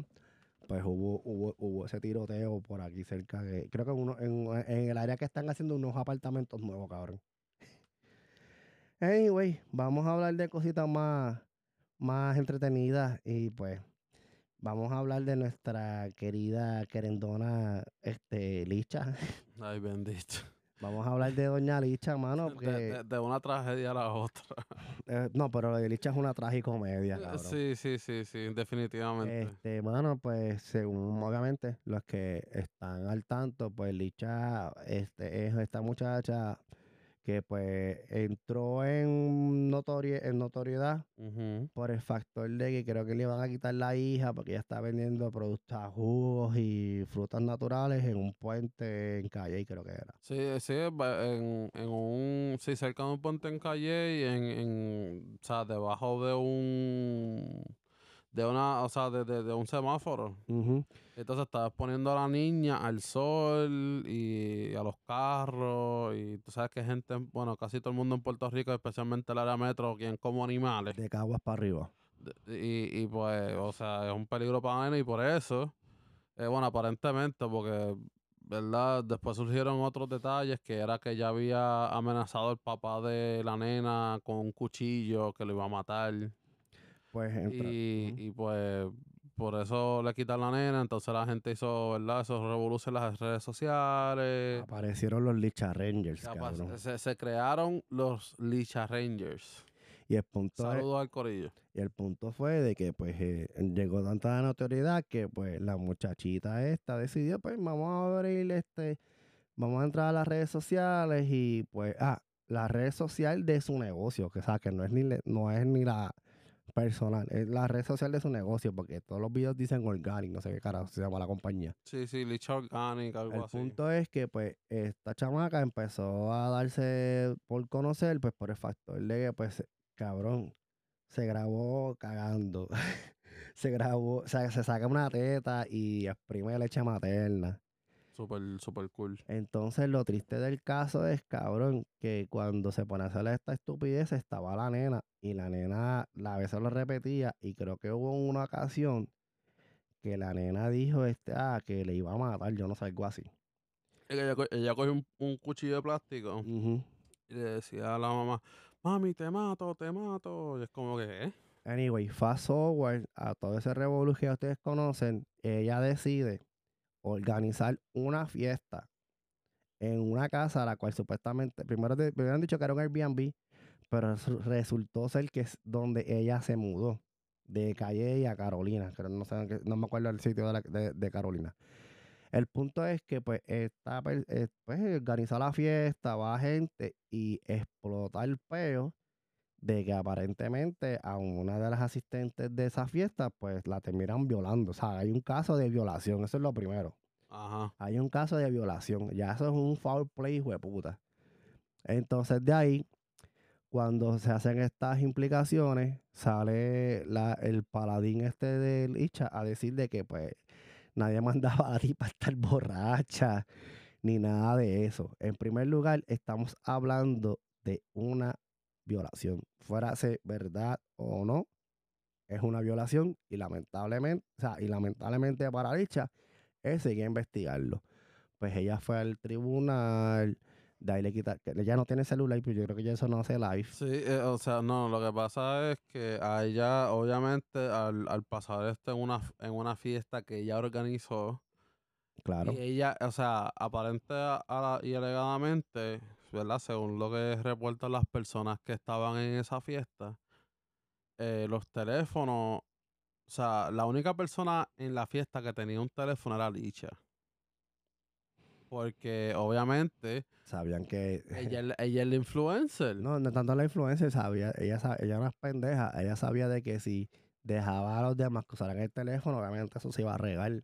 A: pues hubo, hubo, hubo ese tiroteo por aquí cerca de, creo que uno, en, en el área que están haciendo unos apartamentos nuevos, cabrón. Anyway, vamos a hablar de cositas más, más entretenidas y pues vamos a hablar de nuestra querida querendona este, Licha. [LAUGHS]
B: Ay, bendito.
A: Vamos a hablar de Doña Licha, mano, [LAUGHS]
B: De,
A: porque...
B: de- de una tragedia a la otra. [LAUGHS]
A: eh, no, pero lo de Licha es una tragicomedia, cabrón.
B: Sí, sí, sí, sí, definitivamente.
A: Este, bueno, pues según obviamente los que están al tanto, pues Licha este, es esta muchacha que pues entró en, notori- en notoriedad por el factor de que creo que le iban a quitar la hija porque ella está vendiendo productos, jugos y frutas naturales en un puente en calle, creo que era.
B: Sí, sí, en, en un, sí, cerca de un puente en calle y en, en, o sea, debajo de un, de una, o sea, de, de, de un semáforo.
A: Ujú.
B: Entonces estaba exponiendo a la niña al sol y a los carros y tú sabes que gente, bueno, casi todo el mundo en Puerto Rico, especialmente el área metro, quien como animales.
A: De caguas para arriba.
B: Y, y pues, o sea, es un peligro para la nena y por eso, eh, bueno, aparentemente, porque, ¿verdad? Después surgieron otros detalles que era que ya había amenazado al papá de la nena con un cuchillo que lo iba a matar.
A: Pues.
B: Y, y pues por eso le quitan la nena, entonces la gente hizo, ¿verdad? Esos revoluciones en las redes sociales.
A: Aparecieron los Licha Rangers, cabrón.
B: Se, se crearon los Licha Rangers.
A: Y el punto es-
B: Saludos al corillo.
A: Y el punto fue de que pues eh, llegó tanta notoriedad que pues la muchachita esta decidió pues vamos a abrir este, vamos a entrar a las redes sociales y pues, ah, la red social de su negocio, que o sea, que no es ni, le- no es ni la personal, es la red social de su negocio, porque todos los videos dicen organic, no sé qué carajo se llama la compañía.
B: Sí, sí, Licha Organic, algo
A: El
B: así.
A: punto es que, pues, esta chamaca empezó a darse por conocer, pues, por el factor de que, pues, cabrón, se grabó cagando. [LAUGHS] se grabó, o sea, se saca una teta y exprime leche materna.
B: Súper, súper cool.
A: Entonces, lo triste del caso es, cabrón, que cuando se pone a hacer esta estupidez estaba la nena y la nena la vez se lo repetía y creo que hubo una ocasión que la nena dijo, este, ah, que le iba a matar, yo no sé, algo así.
B: Ella, ella cogió un, un cuchillo de plástico y le decía a la mamá, mami, te mato, te mato. Y es como que, ¿eh?
A: Anyway, fast forward a todo ese revolución que ustedes conocen, ella decide organizar una fiesta en una casa a la cual supuestamente, primero me habían dicho que era un Airbnb, pero resu- resultó ser que es donde ella se mudó. de Calle a Carolina, que no, sé, no me acuerdo el sitio de, la- de- Carolina. El punto es que pues, per- eh, pues organizó la fiesta, va gente y explota el peo de que aparentemente a una de las asistentes de esa fiesta pues la terminan violando. O sea, hay un caso de violación, eso es lo primero.
B: Ajá.
A: Hay un caso de violación. Ya eso es un foul play, hijo de puta. Entonces, de ahí, cuando se hacen estas implicaciones, sale la, el paladín este del Icha a decir de que, pues, nadie [LAUGHS] mandaba a la tipa a estar borracha, ni nada de eso. En primer lugar, estamos hablando de una violación. Fuera se verdad o no, es una violación y lamentablemente, o sea, y lamentablemente para Licha, él seguía investigarlo. Pues ella fue al tribunal, de ahí le quita, que ella no tiene celular, pero yo creo que ya eso no hace live.
B: Sí, eh, o sea, no, lo que pasa es que a ella, obviamente, al, al pasar esto en una, en una fiesta que ella organizó,
A: Claro.
B: y ella, o sea, aparente a la- y alegadamente, ¿verdad? Según lo que reportan las personas que estaban en esa fiesta, eh, los teléfonos, o sea, la única persona en la fiesta que tenía un teléfono era Licha. Porque obviamente
A: Sabían que. [LAUGHS]
B: ella, es la- ella es la influencer.
A: No, no tanto la influencia, sabía, ella, sa- ella no es pendeja, ella sabía de que si dejaba a los demás que usaran el teléfono, obviamente eso se iba a regar.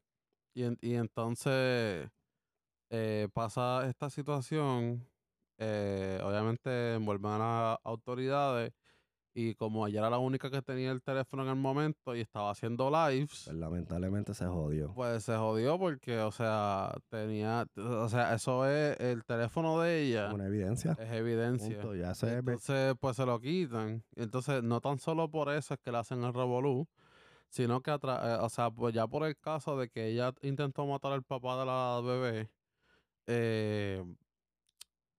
B: Y, en- y entonces eh, pasa esta situación, eh, obviamente envuelven a las autoridades y como ella era la única que tenía el teléfono en el momento y estaba haciendo lives,
A: Pues lamentablemente se jodió.
B: pues se jodió porque, o sea, tenía, o sea, eso es el teléfono de ella,
A: Una evidencia.
B: es evidencia.
A: Punto, ya se ve.
B: Entonces, pues se lo quitan. Entonces, no tan solo por eso es que le hacen el revolú, sino que, atra- eh, o sea, pues ya por el caso de que ella intentó matar al papá de la bebé, eh,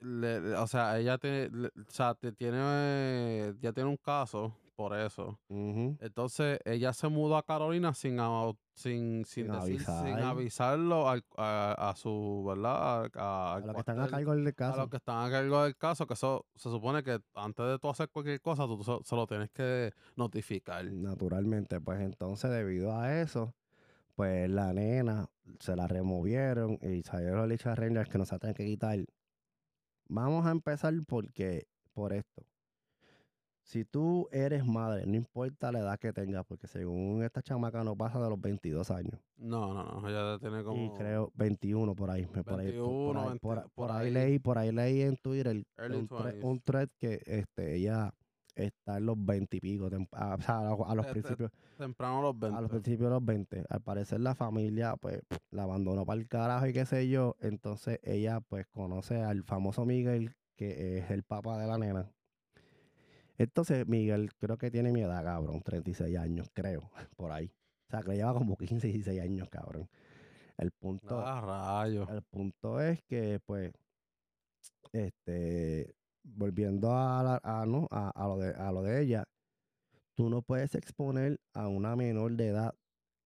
B: le- le- o sea, ella tiene, le- o sea, te- tiene, eh, ya tiene un caso por eso.
A: Ujú.
B: Entonces, ella se mudó a Carolina sin, au- sin, sin,
A: Sin
B: decir- sin
A: avisar.
B: avisarlo al- a, a su, ¿verdad? A, a-
A: A los que están a cargo del
B: a
A: caso.
B: los que están a cargo del caso, que eso se supone que antes de tú hacer cualquier cosa, tú se, se lo tienes que notificar.
A: Naturalmente, pues entonces debido a eso, pues la nena se la removieron y salieron los Licha Rangers que no se tienen que quitar. Vamos a empezar porque, por esto. Si tú eres madre, no importa la edad que tengas, porque según esta chamaca no pasa de los 22 años.
B: No, no, no, ella tiene como
A: Y creo 21 por ahí. me- por, ahí, por-
B: 21,
A: ahí-
B: 20,
A: por-
B: por
A: por ahí
B: ahí.
A: leí, por ahí leí en Twitter un, thread,
B: 20s.
A: un thread que este, ella está en los 20 y pico, a, o sea, a los, a los
B: Este,
A: principios.
B: temprano los 20.
A: A los principios de los 20. Al parecer la familia pues la abandonó para el carajo y qué sé yo. Entonces ella pues conoce al famoso Miguel, que es el papá de la nena. Entonces Miguel creo que tiene mi edad, cabrón, 36 años, creo, [LAUGHS] por ahí. O sea, que le lleva como 15, 16 años, cabrón. El punto,
B: Ah, rayos.
A: el punto es que pues, este, volviendo a, la- a, ¿no? a, a lo de, a lo de ella, tú no puedes exponer a una menor de edad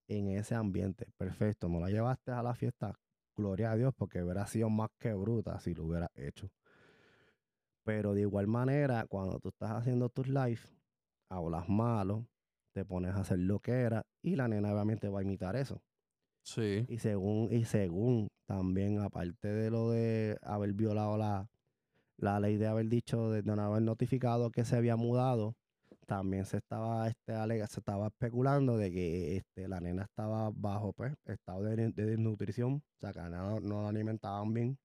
A: en ese ambiente. Perfecto, no la llevaste a la fiesta, gloria a Dios, porque hubiera sido más que bruta si lo hubiera hecho. Pero de igual manera, cuando tú estás haciendo tus live, hablas malo, te pones a hacer lo que era y la nena obviamente va a imitar eso.
B: Sí.
A: Y según, y según también, aparte de lo de haber violado la, la ley de haber dicho, de, no haber notificado que se había mudado, también se estaba, este, alega- se estaba especulando de que este, la nena estaba bajo pues, estado de, de desnutrición, o sea, que no, no la alimentaban bien.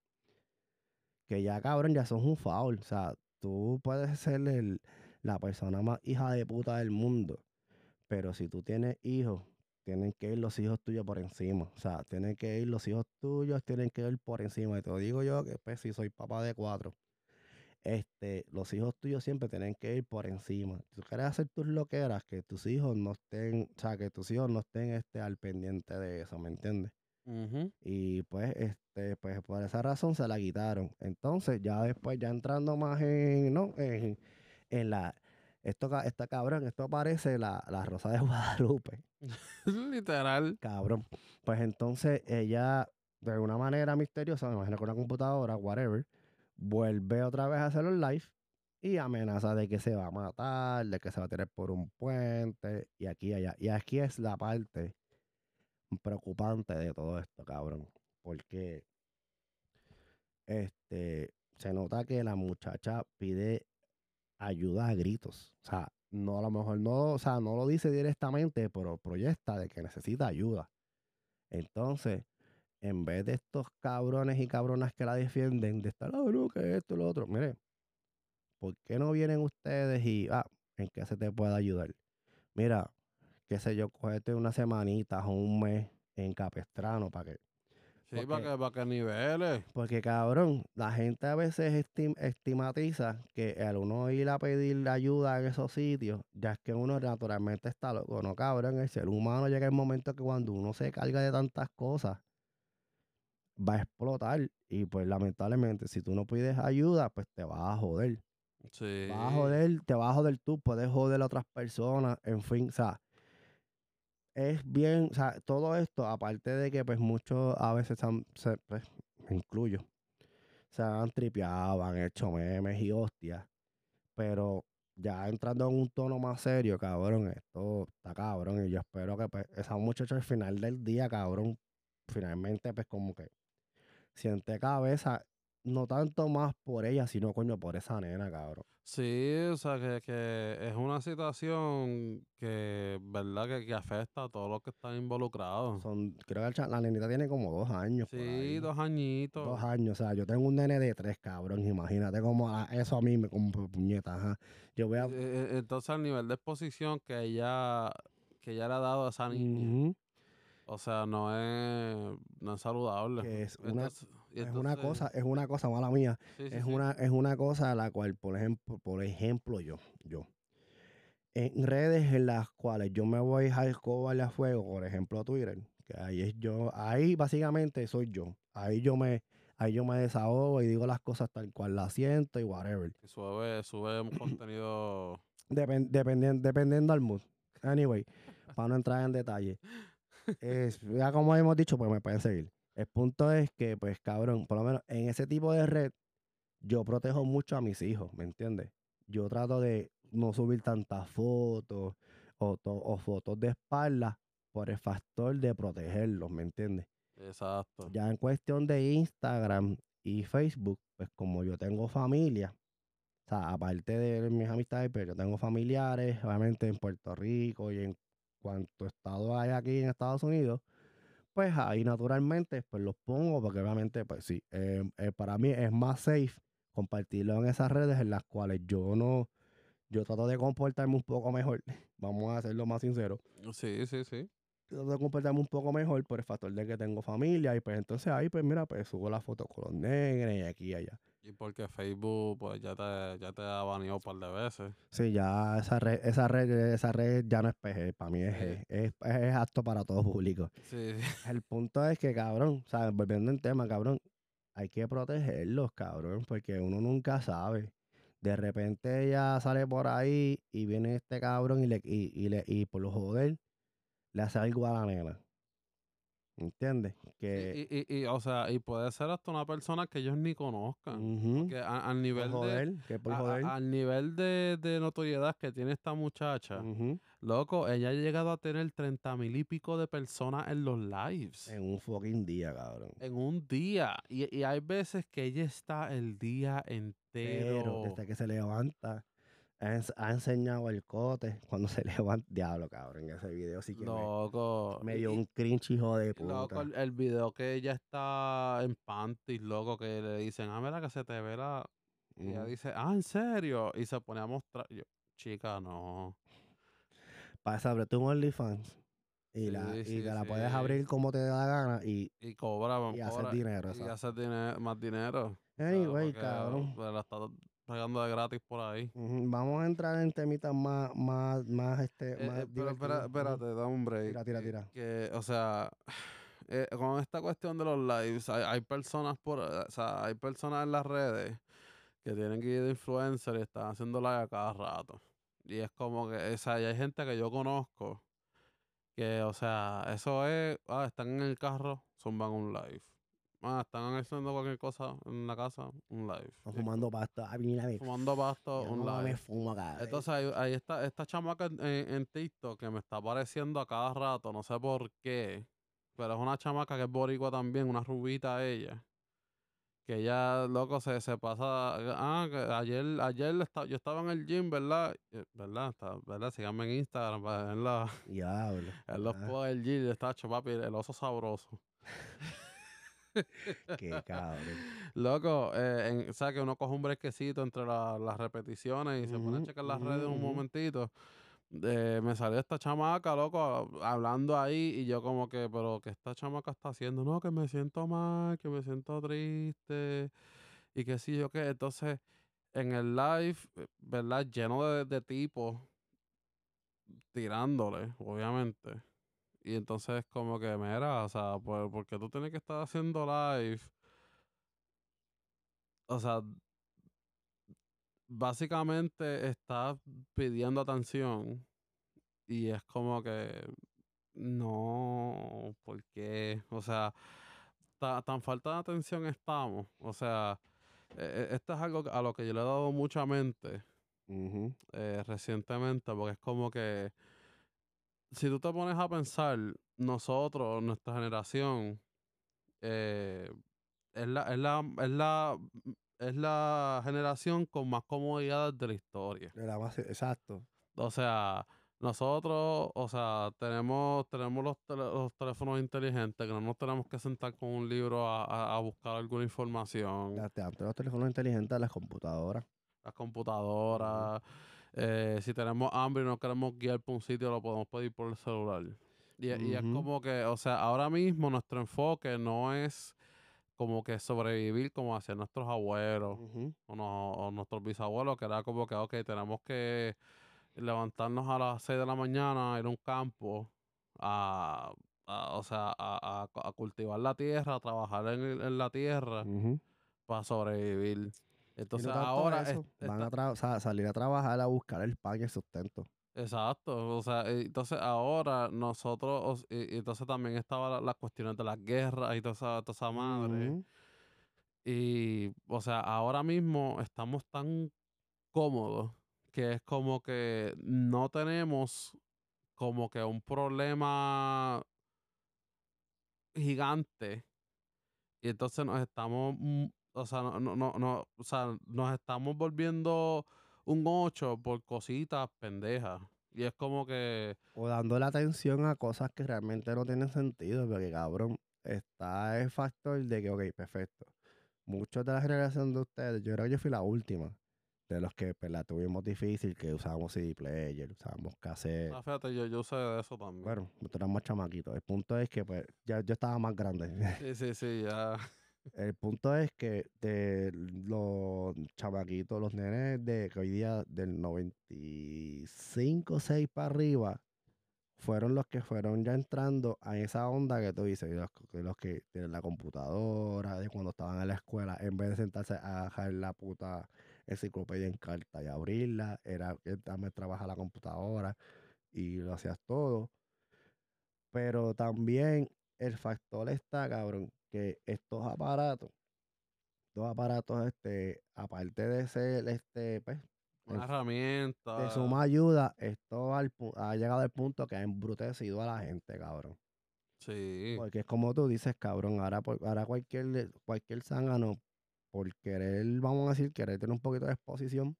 A: Que ya, cabrón, ya son un foul. O sea, tú puedes ser el- la persona más hija de puta del mundo, pero si tú tienes hijos tienen que ir los hijos tuyos por encima. O sea, tienen que ir los hijos tuyos, tienen que ir por encima. Y te lo digo yo que pues si soy papá de cuatro. Este, los hijos tuyos siempre tienen que ir por encima. Si tú quieres hacer tus loqueras, que tus hijos no estén, o sea, que tus hijos no estén este, al pendiente de eso, ¿me entiendes? Y pues, este, pues por esa razón se la quitaron. Entonces, ya después, ya entrando más en, ¿no? En, en la, esto, esta cabrón, esto parece la, la Rosa de [LAUGHS] Guadalupe. [LAUGHS]
B: Literal.
A: Cabrón. Pues entonces ella, de alguna manera misteriosa, me imagino con una computadora, whatever, vuelve otra vez a hacer los live y amenaza de que se va a matar, de que se va a tirar por un puente y aquí allá. Y aquí es la parte preocupante de todo esto, cabrón, porque este se nota que la muchacha pide ayuda a gritos. O sea, no a lo mejor no, o sea, no lo dice directamente, pero proyecta de que necesita ayuda. Entonces, en vez de estos cabrones y cabronas que la defienden, de estar, ah, no, que esto y lo otro, mire, ¿por qué no vienen ustedes y, ah, en qué se te puede ayudar? Mira, qué sé yo, cogete una semanita o un mes en Capestrano para que
B: Sí, para que, para que niveles.
A: porque cabrón, la gente a veces estim- estimatiza que al uno ir a pedir ayuda en esos sitios, ya es que uno naturalmente está loco, no cabrón, el ser humano llega el momento que cuando uno se carga de tantas cosas, va a explotar y pues lamentablemente si tú no pides ayuda, pues te vas a joder.
B: Sí.
A: Vas a joder, te vas a joder tú, puedes joder a otras personas, en fin, o sea, es bien, o sea, todo esto, aparte de que pues muchos a veces han- se- pues, me incluyo, se han tripeado, han hecho memes y hostias, pero ya entrando en un tono más serio, cabrón, esto está cabrón y yo espero que pues, esa muchacha al final del día, cabrón, finalmente pues como que siente cabeza, no tanto más por ella, sino coño por esa nena, cabrón.
B: Sí, o sea, que, que es una situación que, ¿verdad? Que, que afecta a todos los que están involucrados.
A: Son, creo que la nenita tiene como dos años.
B: Sí, dos añitos.
A: Dos años, o sea, yo tengo un nene de tres, cabrón. Imagínate cómo a- eso a mí me como puñeta, ajá. Yo voy a.
B: Eh, eh, Entonces, al nivel de exposición que ella, que ella le ha dado a esa niña, o sea, no es, no es saludable.
A: que es una,
B: Entonces- y
A: es una
B: entonces-
A: cosa, es una cosa mala mía.
B: sí, sí,
A: es
B: sí.
A: una, es una cosa a la cual, por ejemplo, por ejemplo, yo, yo. En redes en las cuales yo me voy a escobarle a fuego, por ejemplo, Twitter, que ahí es yo, ahí básicamente soy yo. Ahí yo me, ahí yo me desahogo y digo las cosas tal cual las siento y whatever.
B: Y sube, sube un [CLEARS THROAT] contenido.
A: Depen- dependien- dependiendo al mood. Anyway, para no entrar en detalle. Es, ya como hemos dicho, pues me pueden seguir. El punto es que, pues, cabrón, por lo menos en ese tipo de red, yo protejo mucho a mis hijos, ¿me entiendes? Yo trato de no subir tantas fotos o, o fotos de espalda por el factor de protegerlos, ¿me entiendes?
B: Exacto.
A: Ya en cuestión de Instagram y Facebook, pues como yo tengo familia, o sea, aparte de mis amistades, pero yo tengo familiares, obviamente en Puerto Rico y en cuanto estado hay aquí en Estados Unidos, pues ahí naturalmente pues los pongo porque obviamente pues sí, eh, eh, para mí es más safe compartirlo en esas redes en las cuales yo no, yo trato de comportarme un poco mejor, [LAUGHS] vamos a hacerlo más sincero,
B: Sí, sí, sí.
A: trato de comportarme un poco mejor por el factor de que tengo familia y pues entonces ahí pues mira, pues subo la foto con los negros y aquí y allá.
B: Y porque Facebook, pues ya te, ya te ha baneado un par de veces.
A: Sí, ya esa red, esa red, esa red ya no es PG, para mí es,
B: Sí.
A: G, es, es apto para todo público.
B: Sí, sí.
A: El punto es que, cabrón, ¿sabes? Volviendo al tema, cabrón, hay que protegerlos, cabrón, porque uno nunca sabe. De repente ella sale por ahí y viene este cabrón y, le, y, y le, y por lo joder le hace algo a la nena. ¿Entiendes? Que,
B: Y, y, y, o sea, y puede ser hasta una persona que ellos ni conozcan.
A: ujú,
B: Que a- al nivel de,
A: que
B: a- al nivel de, de notoriedad que tiene esta muchacha, loco, ella ha llegado a tener 30 mil y pico de personas en los lives.
A: En un fucking día, cabrón.
B: En un día. Y, y hay veces que ella está el día
A: Pero
B: entero.
A: desde que se levanta, ha, ens- ha enseñado el cote [LAUGHS] cuando se levanta. Diablo, cabrón, ese video sí que me,
B: Loco.
A: me
B: y-
A: dio
B: y-
A: un cringe, hijo de
B: y, loco,
A: puta.
B: el, el video que ella está en panties, loco, que le dicen, ah, mira que se te ve la... Y ella dice, ah, ¿en serio? Y se pone a mostrar. Yo, chica, no.
A: Para eso, abre tu OnlyFans y, la,
B: Sí,
A: y
B: sí,
A: te la puedes
B: sí.
A: abrir como te da la gana. Y,
B: Y cobra,
A: Y hacer
B: cobra-
A: dinero,
B: Y
A: exacto.
B: hacer dine- más dinero. ¿sabes?
A: anyway,
B: Porque,
A: cabrón.
B: la está pagando de gratis por ahí.
A: ujú, Vamos a entrar en temitas más, más, más, este,
B: Eh,
A: más
B: eh, pero espera,
A: divertidos.
B: Espérate, da un break.
A: Tira, tira,
B: que-
A: tira.
B: Que, o sea, [SIGHS] eh, con esta cuestión de los lives, hay, hay personas por, o sea, hay personas en las redes que tienen que ir de influencer y están haciendo live a cada rato. Y es como que, o sea, y hay gente que yo conozco que, o sea, eso es, ah, están en el carro, zumban un live. Ah, están haciendo cualquier cosa en la casa, un live. Y
A: fumando pasto. Ah, mira, me,
B: Fumando pasto,
A: yo
B: un
A: no me
B: live.
A: fumo acá.
B: Entonces ahí, ahí está esta chamaca en, en- TikTok que me está apareciendo a cada rato, no sé por qué. Pero es una chamaca que es boricua también, una rubita ella. Que ella, loco, se, se pasa. Ah, que ayer, ayer esta- yo estaba en el gym, ¿verdad? Eh, ¿Verdad? Está- ¿Verdad? Síganme en Instagram para ver la-
A: Diablo.
B: en los
A: Ah,
B: posts del gym. Está hecho, papi, el oso sabroso. [LAUGHS]
A: Qué cabrón.
B: Loco, eh, en- ¿sabes que uno coge un brequecito entre la- las repeticiones y se pone a checar las
A: ujú,
B: redes un momentito? Eh, me salió esta chamaca, loco, hablando ahí y yo como que, pero ¿qué esta chamaca está haciendo? No, que me siento mal, que me siento triste y que sí, yo qué. Entonces, en el live, eh, ¿verdad? Lleno de, de tipos tirándole, obviamente. Y entonces como que, mira, o sea, pues, porque tú tienes que estar haciendo live? O sea, básicamente estás pidiendo atención y es como que no, ¿por qué? O sea, ta- tan falta de atención estamos. O sea, eh, eh, esto es algo a lo que yo le he dado mucha mente eh, recientemente, porque es como que si tú te pones a pensar, nosotros, nuestra generación, eh, es la, es la, es la, es la generación con más comodidades de la historia.
A: Era más- exacto.
B: O sea, nosotros, o sea, tenemos, tenemos los, los teléfonos inteligentes que no nos tenemos que sentar con un libro a, a- a buscar alguna información.
A: Antes los teléfonos inteligentes, las computadoras.
B: Las computadoras. Eh, si tenemos hambre y no queremos guiar por un sitio, lo podemos pedir por el celular. Y, y es como que, o sea, ahora mismo nuestro enfoque no es como que sobrevivir como hacían nuestros abuelos o, no- o nuestros bisabuelos, que era como que, ok, tenemos que levantarnos a las 6 de la mañana, ir a un campo, a, a- o sea, a, a- a cultivar la tierra, a trabajar en, en la tierra para sobrevivir. Entonces
A: no
B: ahora es-
A: eso, van
B: está-
A: a tra- o sea, salir a trabajar a buscar el pan y el sustento.
B: Exacto, o sea, eh, entonces ahora nosotros, y, y entonces también estaban la- las cuestiones de las guerras y toda esa, toda esa madre. Y, o sea, ahora mismo estamos tan cómodos que es como que no tenemos como que un problema gigante. Y entonces nos estamos, mm, o sea, no, no, no, no, o sea, nos estamos volviendo un 8 por cositas pendejas. Y es como que,
A: O dando la atención a cosas que realmente no tienen sentido, porque cabrón, está el factor de que, ok, perfecto. Muchos de la generación de ustedes, yo creo que yo fui la última, de los que pues, la tuvimos difícil, que usábamos CD player, usábamos cassette.
B: ah, fíjate, yo, yo sé de eso también.
A: Bueno, nosotros éramos chamaquitos. El punto es que pues ya yo estaba más grande.
B: Sí, sí, sí, ya. [LAUGHS]
A: El punto es que de los chamaquitos, los nenes de que hoy día del 95, 6 para arriba, fueron los que fueron ya entrando a esa onda que tú dices, los, los que tienen la computadora, de cuando estaban en la escuela, en vez de sentarse a bajar la puta enciclopedia en carta y abrirla, era que también trabaja la computadora y lo hacías todo. Pero también el factor está, cabrón, que estos aparatos, estos aparatos, este, aparte de ser, este, pues,
B: Una
A: en-
B: herramienta.
A: de suma ayuda, esto al ha llegado al punto que ha embrutecido a la gente, cabrón.
B: Sí.
A: Porque es como tú dices, cabrón, ahora, por- ahora cualquier, cualquier zángano, por querer, vamos a decir, querer tener un poquito de exposición,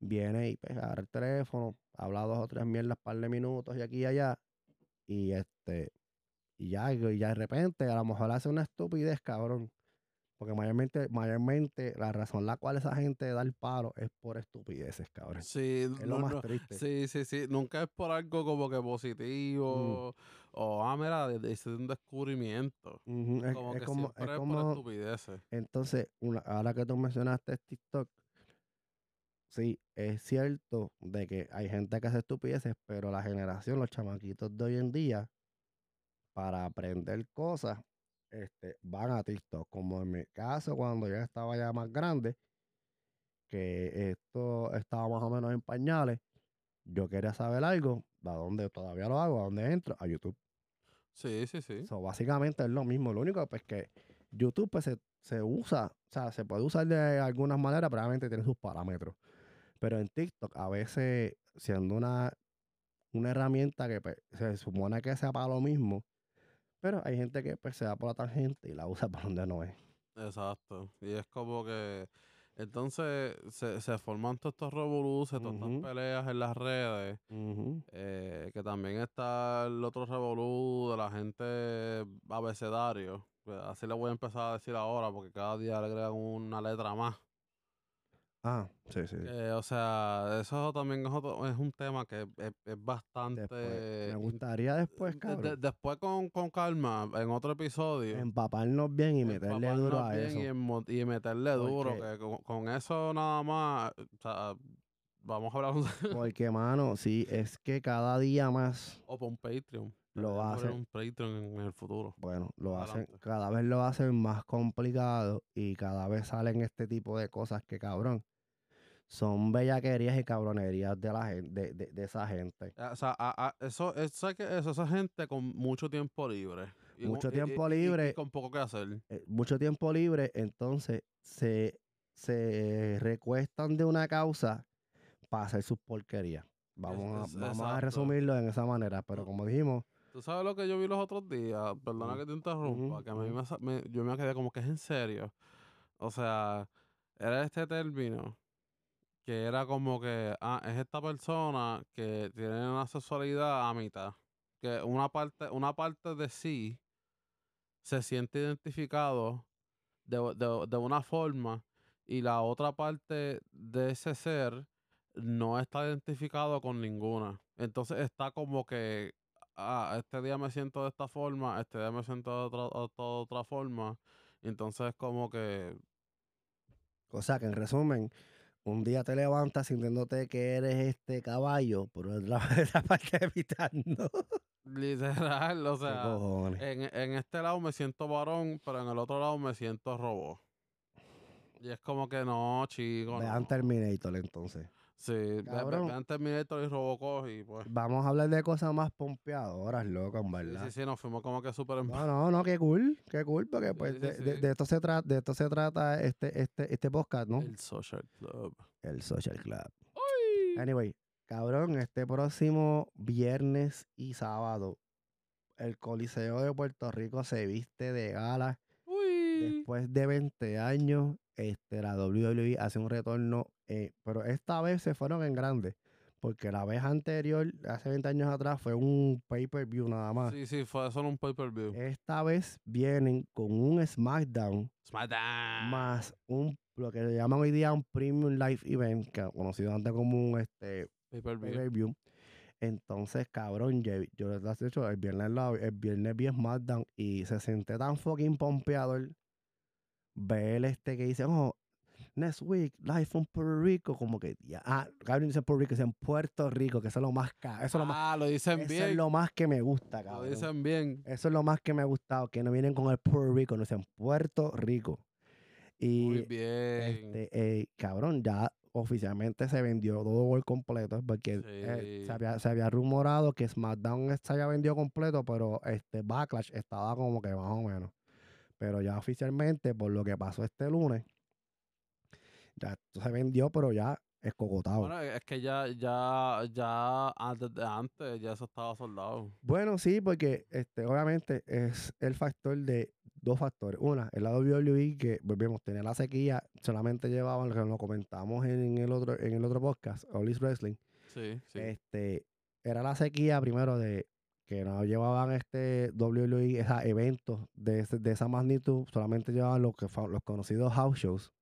A: viene y pues, agarra el teléfono, habla dos o tres mierdas, par de minutos y aquí y allá, y este, y ya, y ya de repente a lo mejor hace una estupidez, cabrón. Porque mayormente, mayormente la razón la cual esa gente da el paro es por estupideces, cabrón.
B: Sí,
A: Es lo
B: no-
A: más
B: no-
A: triste.
B: sí, sí, sí. Nunca es por algo como que positivo. O, ah, mira, hice un descubrimiento.
A: Es,
B: Como
A: es
B: que
A: como,
B: siempre
A: es
B: es por
A: como,
B: estupideces.
A: entonces, una- ahora que tú mencionaste TikTok, sí, es cierto de que hay gente que hace estupideces, pero la generación, los chamaquitos de hoy en día, para aprender cosas, este, van a TikTok. Como en mi caso, cuando yo estaba ya más grande, que esto estaba más o menos en pañales, yo quería saber algo, ¿a dónde todavía lo hago? ¿A dónde entro? A YouTube.
B: Sí, sí, sí.
A: So, básicamente es lo mismo. Lo único pues que YouTube pues se, se usa, o sea, se puede usar de algunas maneras, pero obviamente tiene sus parámetros. Pero en TikTok, a veces, siendo una, una herramienta que pues, se supone que sea para lo mismo, pero hay gente que pues, se da por la tangente y la usa [LAUGHS] para donde no es.
B: Exacto. Y es como que entonces se, se forman todos estos revoluces, todas
A: Ujú.
B: estas peleas en las redes. Eh, que también está el otro revolú de la gente abecedario. Así le voy a empezar a decir ahora porque cada día le agregan una letra más.
A: Ah, sí, sí.
B: Que, o sea, eso también es, otro- es un tema que es, es bastante...
A: Después, me gustaría después,
B: de-
A: cabrón,
B: de- después con, con calma, en otro episodio.
A: empaparnos bien y meterle duro a
B: bien
A: eso.
B: Y, y meterle duro, que con, con eso nada más, o sea, vamos a hablar un- [LAUGHS]
A: Porque, mano, sí, es que cada día más
B: o por un Patreon.
A: Lo
B: Deberíamos abrir
A: hace.
B: un Patreon en el futuro.
A: Bueno, lo hacen, cada vez lo hacen más complicado y cada vez salen este tipo de cosas que, cabrón, son bellaquerías y cabronerías de la gente, de, de- de esa gente.
B: O sea, a- a- eso, es, ¿sabes qué? eso, esa gente con mucho tiempo libre. Y
A: Mucho tiempo
B: y- y
A: libre.
B: con poco que hacer.
A: Eh, mucho tiempo libre, entonces se, se recuestan de una causa para hacer sus porquerías. Vamos, a, vamos a resumirlo en esa manera, pero como dijimos,
B: ¿Tú sabes lo que yo vi los otros días? Perdona que te interrumpa, que a mí me, me- yo me quedé como que es en serio. O sea, era este término que era como que, ah, es esta persona que tiene una sexualidad a mitad. Que una parte, una parte de sí se siente identificado de, de- de una forma y la otra parte de ese ser no está identificado con ninguna. Entonces está como que, ah, este día me siento de esta forma, este día me siento de otra, otra, otra forma. Entonces como que,
A: o sea que en resumen, un día te levantas sintiéndote que eres este caballo, por otra [LAUGHS] esa parte de mitad, no.
B: literal, o
A: ¿Qué
B: sea, en, en este lado me siento varón, pero en el otro lado me siento robot. Y es como que no, chico.
A: Vean
B: no.
A: Terminator entonces.
B: Sí, ve- ve-
A: Cabrón.
B: vean Terminator y Robocop y pues.
A: Vamos a hablar de cosas más pompeadoras, loco, en
B: Sí,
A: verdad.
B: sí, sí, nos fuimos como que súper en-
A: No, no, no, qué cool, qué cool, porque pues
B: sí,
A: de, de- esto se trata, de esto se trata este, este, este podcast, ¿no?
B: El Social Club.
A: El Social Club. Anyway, cabrón, este próximo viernes y sábado, el Coliseo de Puerto Rico se viste de gala.
B: Uy.
A: Después de 20 años, este, la WWE hace un retorno, eh, pero esta vez se fueron en grande, porque la vez anterior, hace 20 años atrás, fue un pay-per-view nada más.
B: Sí, sí, fue solo un pay-per-view.
A: Esta vez vienen con un SmackDown
B: SmackDown.
A: más un lo que le llaman hoy día un Premium Live Event, que conocido antes como un este,
B: Pay-per-view.
A: Entonces, cabrón, yo, yo les he dicho, el viernes, la- el viernes vi SmackDown y se siente tan fucking pompeador ver este que dice, oh, next week, live from Puerto Rico, como que, ya, ah, cabrón, dice Puerto Rico, dice en Puerto Rico, que eso es lo más, ca- eso es lo más,
B: ah, lo dicen
A: eso
B: bien.
A: es lo más que me gusta,
B: Lo
A: cabrón.
B: dicen bien.
A: Eso es lo más que me ha gustado, que no vienen con el Puerto Rico, no dicen Puerto Rico. Y
B: Muy bien.
A: este, eh, cabrón, ya oficialmente se vendió todo por completo, porque eh, se, había, se había rumorado que SmackDown se había vendido completo, pero este Backlash estaba como que más o menos. Pero ya oficialmente, por lo que pasó este lunes, ya se vendió, pero ya escogotado.
B: Bueno, es que ya, ya, ya antes de antes, ya eso estaba soldado.
A: Bueno, sí, porque este, obviamente es el factor de dos factores. Una, el lado WWE que volvemos, tenía la sequía, solamente llevaban, lo comentamos en el otro, en el otro podcast, All Is Wrestling,
B: Sí, sí.
A: este, era la sequía primero de que no llevaban este WWE, esos eventos de, de esa magnitud, solamente llevaban los, que, los conocidos house shows.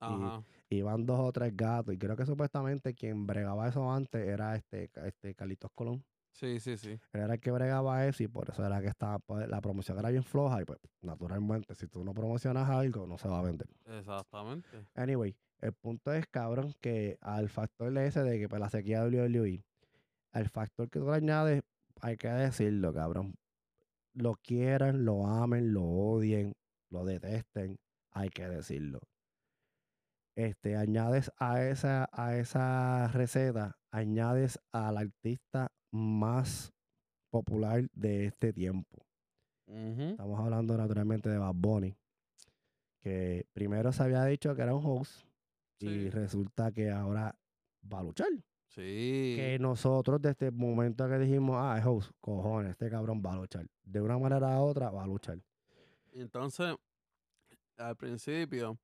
B: Ajá.
A: Iban dos o tres gatos, y creo que supuestamente quien bregaba eso antes era este, este Carlitos Colón.
B: Sí, sí, sí.
A: Él era el que bregaba eso y por eso era que estaba, pues, la promoción era bien floja y pues naturalmente si tú no promocionas algo no se va a vender.
B: Exactamente.
A: Anyway, el punto es, cabrón, que al factor ese de que pues, la sequía de WWE, al factor que tú le añades, hay que decirlo, cabrón. Lo quieran, lo amen, lo odien, lo detesten, hay que decirlo. Este, añades a esa, a esa receta, añades al artista más popular de este tiempo. Estamos hablando naturalmente de Bad Bunny. que primero se había dicho que era un host y resulta que ahora va a luchar.
B: Sí.
A: Que nosotros desde el momento que dijimos, ah, es host, cojones, este cabrón va a luchar. De una manera u otra va a luchar.
B: Entonces, al principio,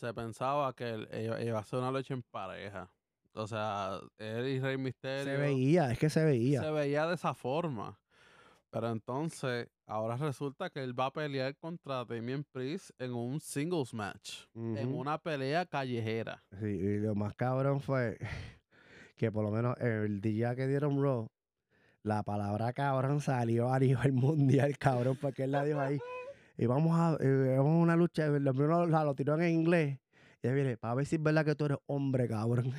B: se pensaba que él- iba iba a ser una lucha en pareja. O sea, él y Rey Misterio.
A: Se veía, es que se veía.
B: se veía de esa forma. Pero entonces, ahora resulta que él va a pelear contra Damien Priest en un singles match. En una pelea callejera.
A: Sí, y lo más cabrón fue [LAUGHS] que por lo menos el día que dieron Raw, la palabra cabrón salió a nivel [LAUGHS] mundial, cabrón, porque él la dijo ahí. Y vamos a, eh, vamos a una lucha, lo primero la lo tiró en inglés. Y él viene, para ver si es verdad que tú eres hombre, cabrón.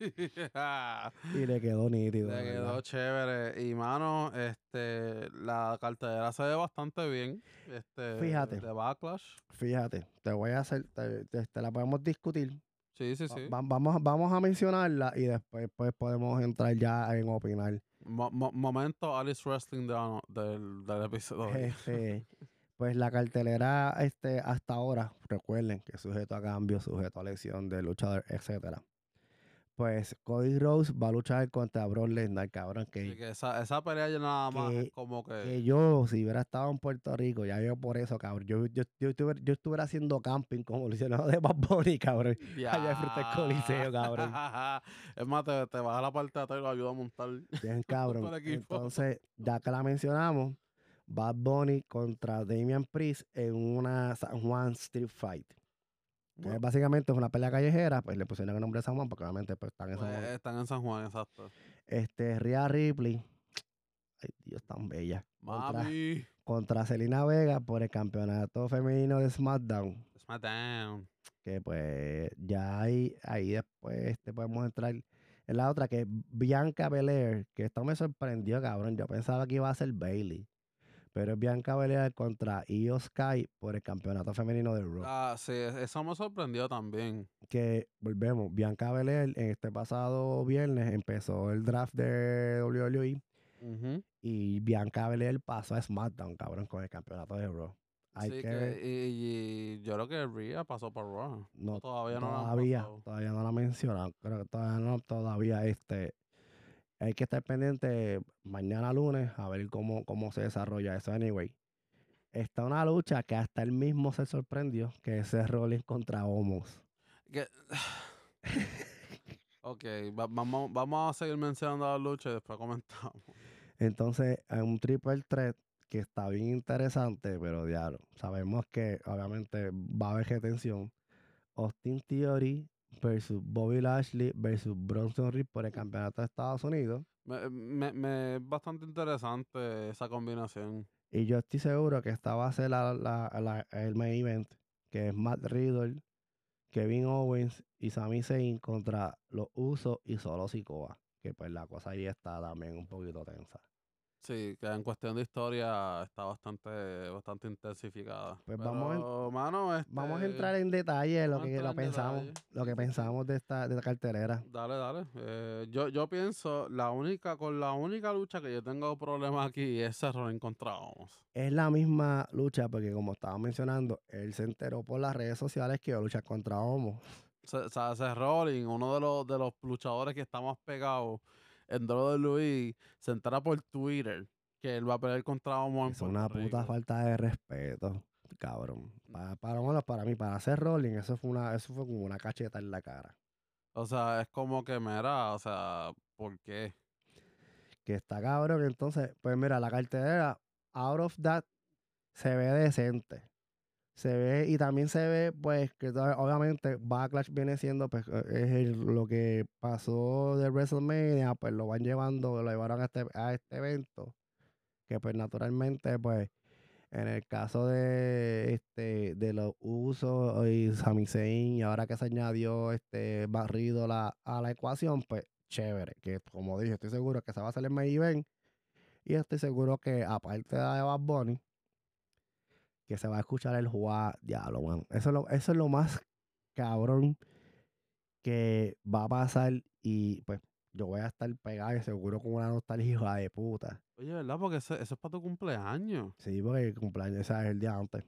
A: [LAUGHS] Y le quedó nítido.
B: Le
A: de
B: quedó
A: verdad.
B: chévere. Y mano, este, la cartelera se ve bastante bien. Este,
A: Fíjate.
B: De Backlash.
A: Fíjate, te voy a hacer, te, te- te la podemos discutir.
B: Sí, sí, sí.
A: va- vamos, vamos a mencionarla y después pues, podemos entrar ya en opinar.
B: Mo- mo- momento Alice Wrestling de del, del episodio.
A: Este, [LAUGHS] pues la cartelera este, hasta ahora, recuerden que es sujeto a cambio, sujeto a elección de luchador, etcétera. Pues Cody Rose va a luchar contra Brock Lesnar, cabrón, que,
B: que esa, esa pelea ya nada más es
A: que-
B: como que...
A: que yo, si hubiera estado en Puerto Rico, ya yo por eso, cabrón, yo, yo, yo, estuviera, yo estuviera haciendo camping como lo hicieron de Bad Bunny, cabrón. allá frente al Coliseo, cabrón. [LAUGHS]
B: es más, te, te vas a la parte de atrás y lo ayuda a montar.
A: Bien [LAUGHS] cabrón. Entonces, ya que la mencionamos, Bad Bunny contra Damian Priest en una San Juan Street Fight. Que
B: Bueno,
A: básicamente es una pelea callejera, pues le pusieron el nombre de San Juan porque obviamente pues, están en San
B: pues,
A: Juan.
B: están en San Juan, exacto.
A: Este, Rhea Ripley, ay Dios, tan bella,
B: Mami.
A: contra Selena Vega por el campeonato femenino de SmackDown.
B: SmackDown.
A: Que pues ya ahí, ahí después este, podemos entrar en la otra que es Bianca Belair, que esto me sorprendió, cabrón. Yo pensaba que iba a ser Bailey. Pero es Bianca Belair contra Io Sky por el campeonato femenino de Raw.
B: Ah, sí, eso me sorprendió también.
A: Que volvemos, Bianca Belair en este pasado viernes empezó el draft de WWE y Bianca Belair pasó a SmackDown, cabrón, con el campeonato de Raw. Hay
B: Sí,
A: que
B: y, y yo creo que Rhea pasó por Raw.
A: No,
B: todavía no la
A: todavía,
B: pasado.
A: todavía no la mencionan. Creo que todavía no, todavía este. Hay que estar pendiente mañana lunes a ver cómo, cómo se desarrolla eso. Anyway, está una lucha que hasta él mismo se sorprendió, que es Rollins contra Homos. [SIGHS]
B: Ok, va- vamos, vamos a seguir mencionando la lucha y después comentamos.
A: Entonces, es un triple threat que está bien interesante, pero diablo, sabemos que obviamente va a haber retención. Austin Theory versus Bobby Lashley versus Bronson Reed por el campeonato de Estados Unidos.
B: Me, me, me es bastante interesante esa combinación.
A: Y yo estoy seguro que esta va a ser la, la- la- el main event, que es Matt Riddle, Kevin Owens y Sami Zayn contra los Usos y Solo Sikoa. Que pues la cosa ahí está también un poquito tensa.
B: Sí, que en cuestión de historia está bastante, bastante intensificada.
A: Pues vamos en-
B: mano, este,
A: Vamos a entrar en detalle lo
B: vamos a
A: que lo
B: en
A: pensamos,
B: detalle.
A: lo que pensamos de esta, de esta cartelera.
B: Dale, dale. Eh, yo, yo pienso, la única, con la única lucha que yo tengo problemas aquí es contra Omos.
A: Es la misma lucha, porque como estaba mencionando, él se enteró por las redes sociales que iba a luchar contra Homo.
B: Se- se- Seth Rollins, uno de los, de los luchadores que está más pegado en WWE, se entera por Twitter que él va a pelear contra en
A: Es una puta falta de respeto, cabrón. Para, para, bueno, para mí, para hacer rolling, eso fue una, eso fue como una cacheta en la cara.
B: O sea, es como que, mira, o sea, ¿por qué?
A: Que está cabrón, entonces, pues mira, la cartelera, out of that, se ve decente. Se ve, y también se ve, pues, que obviamente Backlash viene siendo, pues, eh, es lo que pasó de WrestleMania, pues lo van llevando, lo llevaron a este, a este evento. Que pues naturalmente, pues, en el caso de este, de los usos y Sami Zayn, y ahora que se añadió este barrido a la ecuación, pues chévere. Que como dije, estoy seguro que se va a hacer el main event. Y estoy seguro que aparte de Bad Bunny, que se va a escuchar el jugar, diablo, man. Eso es lo, eso es lo más cabrón que va a pasar. Y pues yo voy a estar pegado y seguro con una nostalgia hija de puta.
B: Oye, ¿verdad? Porque eso es para tu cumpleaños.
A: Sí, porque el cumpleaños ese es el día antes.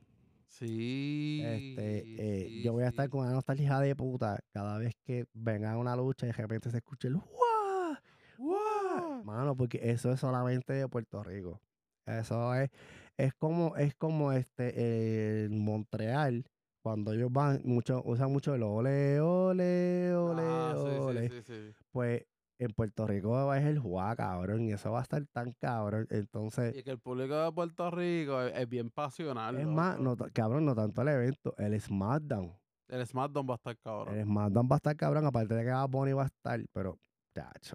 B: Sí.
A: Este, eh,
B: sí,
A: yo voy a estar con una nostalgia de puta cada vez que venga una lucha y de repente se escuche el ¡Guau! ¡Guau! Mano, porque eso es solamente de Puerto Rico. Eso es, es como, es como este en Montreal, cuando ellos van, mucho, usan mucho el ole, ole, ole,
B: Ah, sí,
A: ole.
B: sí, sí.
A: Pues en Puerto Rico es el juá, cabrón, y eso va a estar tan cabrón. Entonces,
B: Y que el público de Puerto Rico es, es bien pasional.
A: es más, no, cabrón, no tanto el evento, el SmackDown.
B: El SmackDown va a estar cabrón.
A: El SmackDown va a estar cabrón, aparte de que Bad Bunny va a estar, pero,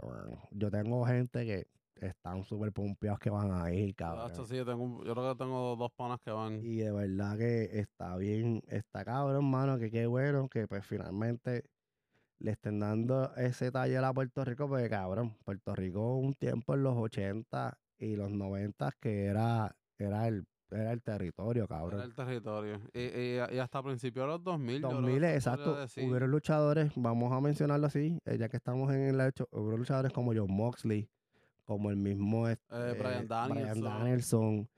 A: mano, yo tengo gente que están súper pompeados que van a ir, cabrón.
B: Sí, yo, tengo, un- yo creo que tengo dos panas que van.
A: Y de verdad que está bien, está cabrón, mano, que qué bueno que pues finalmente le estén dando ese taller a Puerto Rico, porque cabrón, Puerto Rico un tiempo en los 80 y los 90 que era, era el, era el territorio,
B: Era
A: cabrón.
B: el territorio. Y, y, y hasta principios de los 2000. yo creo que
A: 2000,
B: se podría
A: exacto.
B: decir.
A: Hubieron luchadores, vamos a mencionarlo así, eh, ya que estamos en el hecho, hubo luchadores como John Moxley, como el mismo este,
B: Eh, Bryan Danielson.
A: Danielson,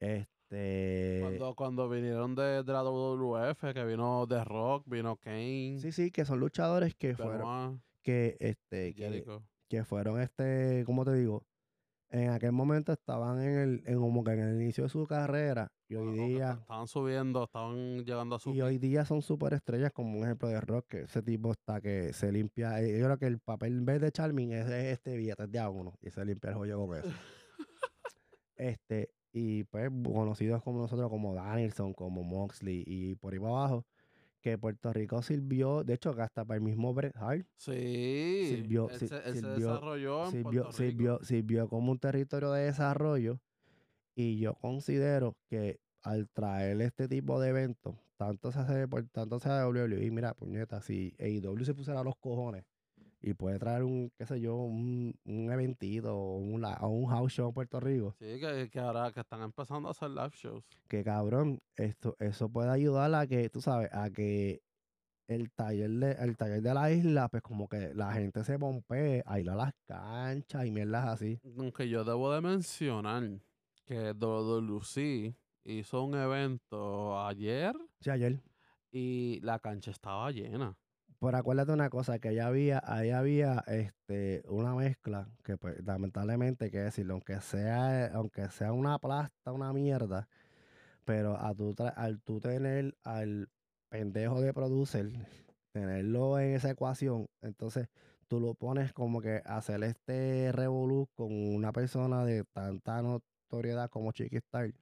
A: este...
B: Cuando, cuando vinieron de, de la WWF, que vino The Rock, vino Kane,
A: Sí, sí, que son luchadores que fueron, que, este, que, que fueron, este, ¿cómo te digo? En aquel momento estaban en el, en como que en el inicio de su carrera y hoy
B: Bueno,
A: día,
B: esta- Estaban subiendo, estaban llegando a su
A: y hoy día son súper estrellas, como un ejemplo de rock, que ese tipo está que se limpia, eh, yo creo que el papel en vez de Charming es es este billete de a uno y se limpia el joyo con eso. [LAUGHS] este, y pues conocidos como nosotros, como Danielson, como Moxley y por ahí para abajo, que Puerto Rico sirvió, de hecho, hasta para el mismo Bret Hart,
B: Sí,
A: Sirvió-
B: él, se
A: sirvió-
B: desarrolló en
A: sirvió,
B: Puerto Rico.
A: sirvió, como un territorio de desarrollo y yo considero que al traer este tipo de eventos, tanto se hace por tanto se hace WWE, mira, puñeta, si AEW se pusiera a los cojones y puede traer un, qué sé yo, un, un eventito o un, la- o un house show en Puerto Rico,
B: Sí, que, que ahora que están empezando a hacer live shows.
A: que cabrón, esto, eso puede ayudar a que, tú sabes, a que el taller de, el taller de la isla, pues como que la gente se pompee a ir a las canchas y mierdas así.
B: Aunque yo debo de mencionar que WWC hizo un evento ayer
A: Sí, ayer.
B: y la cancha estaba llena.
A: Pero acuérdate una cosa, que allá había, ahí había este, una mezcla que pues lamentablemente, que decirlo, aunque sea, aunque sea una plasta, una mierda, pero a tú al tú tener al pendejo de producer, tenerlo en esa ecuación, entonces tú lo pones como que hacer este revolú con una persona de tanta notoriedad como Chiqui Style.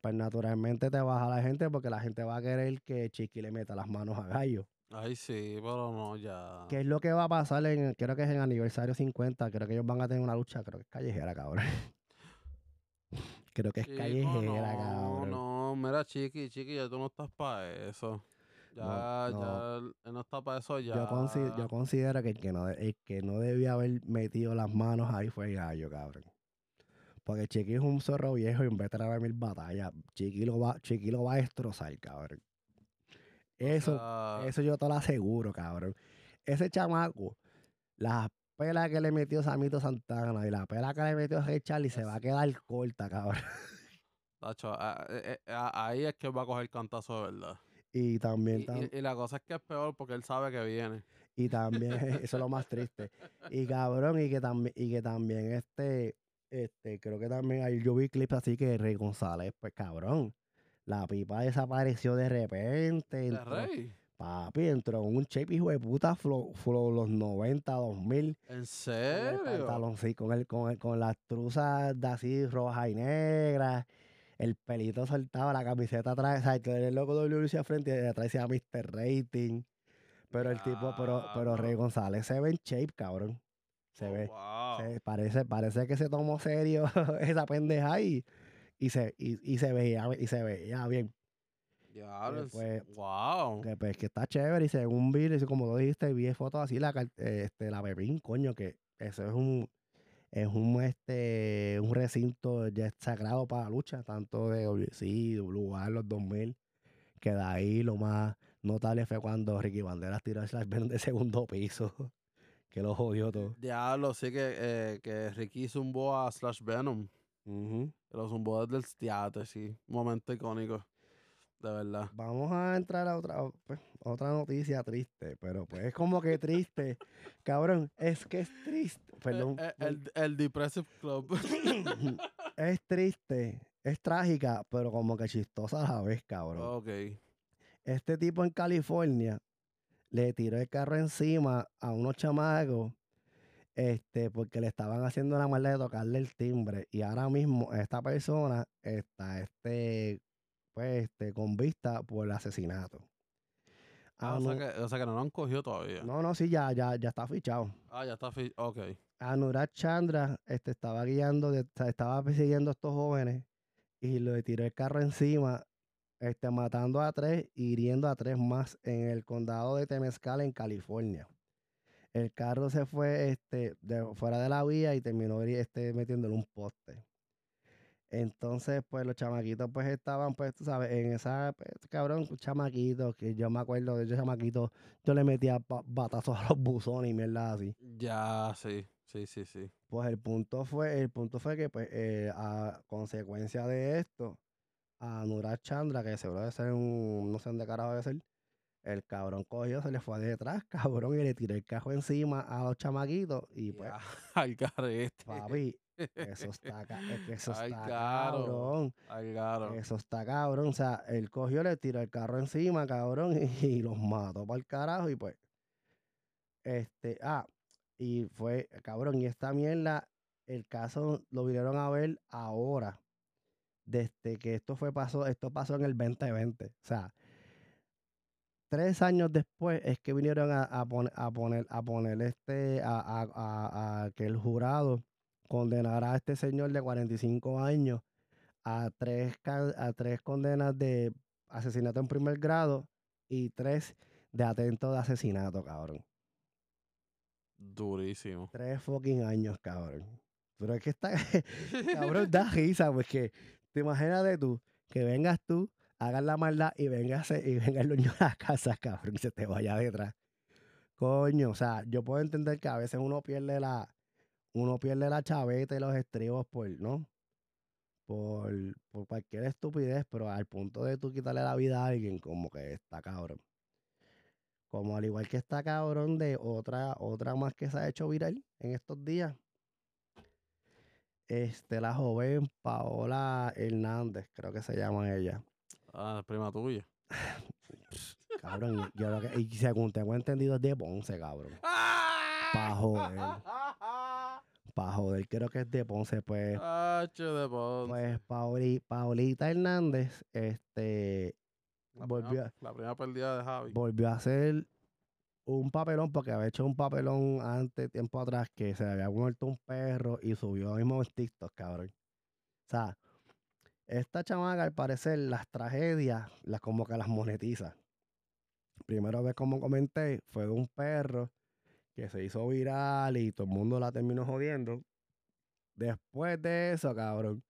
A: Pues naturalmente te baja la gente porque la gente va a querer que Chiqui le meta las manos a gallo.
B: Ay, sí, pero no, ya.
A: ¿Qué es lo que va a pasar en, creo que es en aniversario 50? Creo que ellos van a tener una lucha, creo que es callejera, cabrón. [LAUGHS] creo que es
B: Chico,
A: callejera,
B: no,
A: cabrón.
B: No, mira, Chiqui, Chiqui, ya tú no estás para eso. Ya,
A: no.
B: ya, él él no está para eso ya.
A: Yo, consi- yo considero que el que, no, el que no debía haber metido las manos ahí fue Gallo, cabrón. Porque Chiqui es un zorro viejo y en vez de traer mil batallas, Chiqui lo va, Chiqui lo va a destrozar, cabrón. Eso,
B: sea,
A: eso yo te lo aseguro, cabrón. Ese chamaco, la pela que le metió Samito Santana y la pela que le metió Ray Charlie se va a quedar corta, cabrón.
B: tacho, a- eh, eh, ahí es que va a coger cantazo de verdad.
A: Y también,
B: Y,
A: tam-
B: y- y la cosa es que es peor porque él sabe que viene.
A: y también, [LAUGHS] eso es lo más triste. Y cabrón, y que también, y que también este, este, creo que también hay, yo vi clips así que Rey González, pues cabrón, la pipa desapareció de repente.
B: ¿De
A: entró-
B: rey?
A: Papi, entró en un shape hijo de puta flow, flow los 90, 2000.
B: ¿En
A: Con el
B: serio?
A: pantalón, sí, con, el, con, el- con las truzas de así rojas y negras. El pelito soltaba, la camiseta atrás. O sea, el loco de WC al frente y detrás decía Mr. Rating. Pero el tipo, pero, pero Rey. González se ve en shape, cabrón. Se
B: Oh,
A: ve.
B: wow.
A: se- parece, parece que se tomó serio [LAUGHS] esa pendeja y, y se, y, y se veía, y se veía bien.
B: Diablo,
A: pues,
B: wow.
A: Que, pues, que está chévere y según vi, y como lo dijiste, vi fotos así, la, este, la Pepín, coño, que eso es un, es un, este, un recinto ya sagrado para la lucha, tanto de WC, WR, los 2000, que de ahí lo más notable fue cuando Ricky Banderas tiró el slash Venom de segundo piso, [LAUGHS] que lo jodió todo.
B: Diablo, sí que, eh, que Ricky zumbó a Slash Venom. Que Lo zumbó desde el teatro, sí. Un momento icónico. de verdad.
A: Vamos a entrar a otra, pues, otra noticia triste, pero pues es como que triste. [LAUGHS] Cabrón, es que es triste. Perdón.
B: Eh, eh, el, el Depressive Club. [LAUGHS]
A: es triste, es trágica, pero como que chistosa a la vez, cabrón.
B: ok.
A: Este tipo en California le tiró el carro encima a unos chamacos este, porque le estaban haciendo la maldad de tocarle el timbre. Y ahora mismo esta persona está este, pues, este, con vista por el asesinato.
B: Ah, o, sea que, o, sea que, no lo han cogido todavía.
A: No, no, sí, ya, ya, ya está fichado.
B: Ah, ya está fichado, ok.
A: Anurat Chandra este, estaba guiando, estaba persiguiendo a estos jóvenes y le tiró el carro encima, este, matando a tres y hiriendo a tres más en el condado de Temescal, en California. El carro se fue este, de, fuera de la vía y terminó este, metiéndole un poste. Entonces, pues los chamaquitos pues estaban, pues, tú sabes, en esa, pues, cabrón, chamaquitos, que yo me acuerdo de esos chamaquitos, yo le metía batazos a los buzones y mierda así.
B: Ya, sí, sí, sí, sí.
A: Pues el punto fue, el punto fue que, pues, eh, a consecuencia de esto, a Nurat Chandra, que seguro debe ser un, no sé dónde carajo debe ser, el cabrón cogió, se le fue detrás, [LAUGHS] cabrón, y le tiró el cajo encima a los chamaquitos y pues... [LAUGHS]
B: al carete.
A: Papi, eso [LAUGHS] está, eso está cabrón. Eso está cabrón. O sea, él cogió, le tiró el carro encima, cabrón, y, los mató para el carajo y pues... Este, ah, y fue, cabrón, y esta mierda, el caso lo vinieron a ver ahora, desde que esto fue pasó, esto pasó en el 2020. O sea, tres años después es que vinieron a, poner, a poner, a poner este, a, que el jurado condenara a este señor de 45 años a tres, a tres condenas de asesinato en primer grado y tres de atento de asesinato, cabrón.
B: Durísimo.
A: Tres fucking años, cabrón. Pero es que está, [LAUGHS] cabrón, [LAUGHS] da risa, porque te imaginas de tú, que vengas tú hagan la maldad y venga, y venga el dueño de la casa, cabrón, y se te vaya detrás. Coño, o sea, yo puedo entender que a veces uno pierde la, uno pierde la chaveta y los estribos por, ¿no? Por, por cualquier estupidez, pero al punto de tú quitarle la vida a alguien, como que está cabrón. Como al igual que está cabrón de otra, otra más que se ha hecho viral en estos días. Este, la joven Paola Hernández, creo que se llama ella.
B: Ah, prima tuya. [SIGHS]
A: cabrón, yo lo que, y según tengo entendido es de Ponce, cabrón. [LAUGHS] Pa' joder. [LAUGHS] Pa' joder, creo que es de Ponce, pues.
B: Ah, de Ponce.
A: Pues Paulita Hernández, este.
B: La
A: volvió,
B: primera, la primera pérdida de Javi.
A: Volvió a hacer un papelón, porque había hecho un papelón antes, tiempo atrás, que se le había muerto un perro y subió mismo en TikTok, cabrón. O sea, esta chamaca, al parecer, las tragedias, las como que las monetiza. Primero vez, como comenté, fue de un perro que se hizo viral y todo el mundo la terminó jodiendo. Después de eso, cabrón,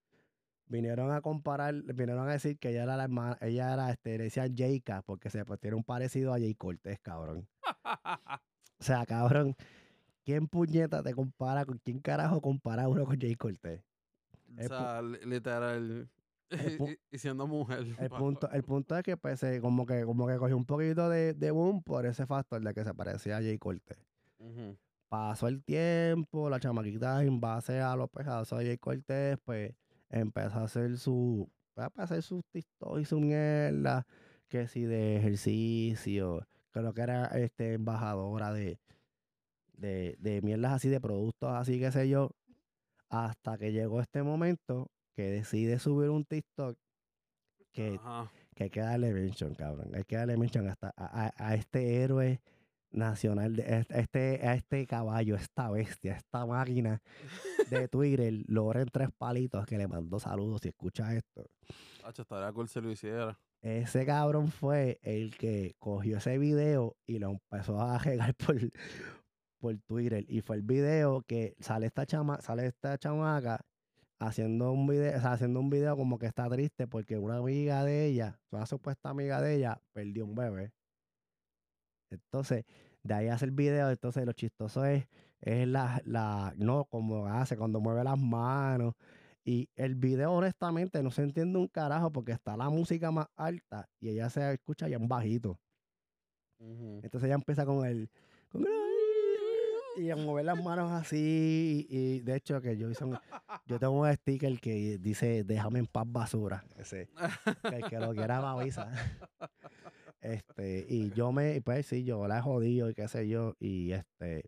A: vinieron a comparar, vinieron a decir que ella era la hermana, ella era, este, le decían Jayka, porque se pues, tiene un parecido a Jay Cortés, cabrón. [LAUGHS] o sea, cabrón, ¿quién puñeta te compara con quién carajo compara uno con Jay Cortés?
B: O sea, literal, [LAUGHS] y, siendo mujer.
A: El [LAUGHS] punto, el punto es que pues como que como que cogió un poquito de, de boom por ese factor de que se parecía a Jay Cortez. Pasó el tiempo, la chamaquita en base a los pesados de Jay Cortez, pues empezó a hacer su, pues, a hacer sus TikTok y su mierda, que si de ejercicio, creo que era este embajadora de, de, de mierdas así, de productos así, qué sé yo, hasta que llegó este momento que decide subir un TikTok que, que hay que darle mention, cabrón. Hay que darle mention hasta a, este héroe nacional, de, este, a este caballo, esta bestia, esta máquina de [LAUGHS] Twitter, Loren Tres Palitos, que le mandó saludos si escucha esto.
B: estaría cool si lo hiciera.
A: Ese cabrón fue el que cogió ese video y lo empezó a regar [LAUGHS] por, por Twitter. Y fue el video que sale esta chama, sale esta chamaca haciendo un video, o sea, haciendo un video como que está triste porque una amiga de ella, una supuesta amiga de ella, perdió un bebé. Entonces, de ahí hace el video, entonces lo chistoso es, es la, la, no, como hace, cuando mueve las manos Y el video, honestamente, no se entiende un carajo porque está la música más alta y ella se escucha ya un bajito. Entonces ella empieza con el. con el- y a mover las manos así. Y, y de hecho, que yo hice un- Yo tengo un sticker que dice: Déjame en paz, basura. Ese. Que el que lo quiera me avisa. Este, y yo me. Pues sí, yo la he jodido y qué sé yo. Y este.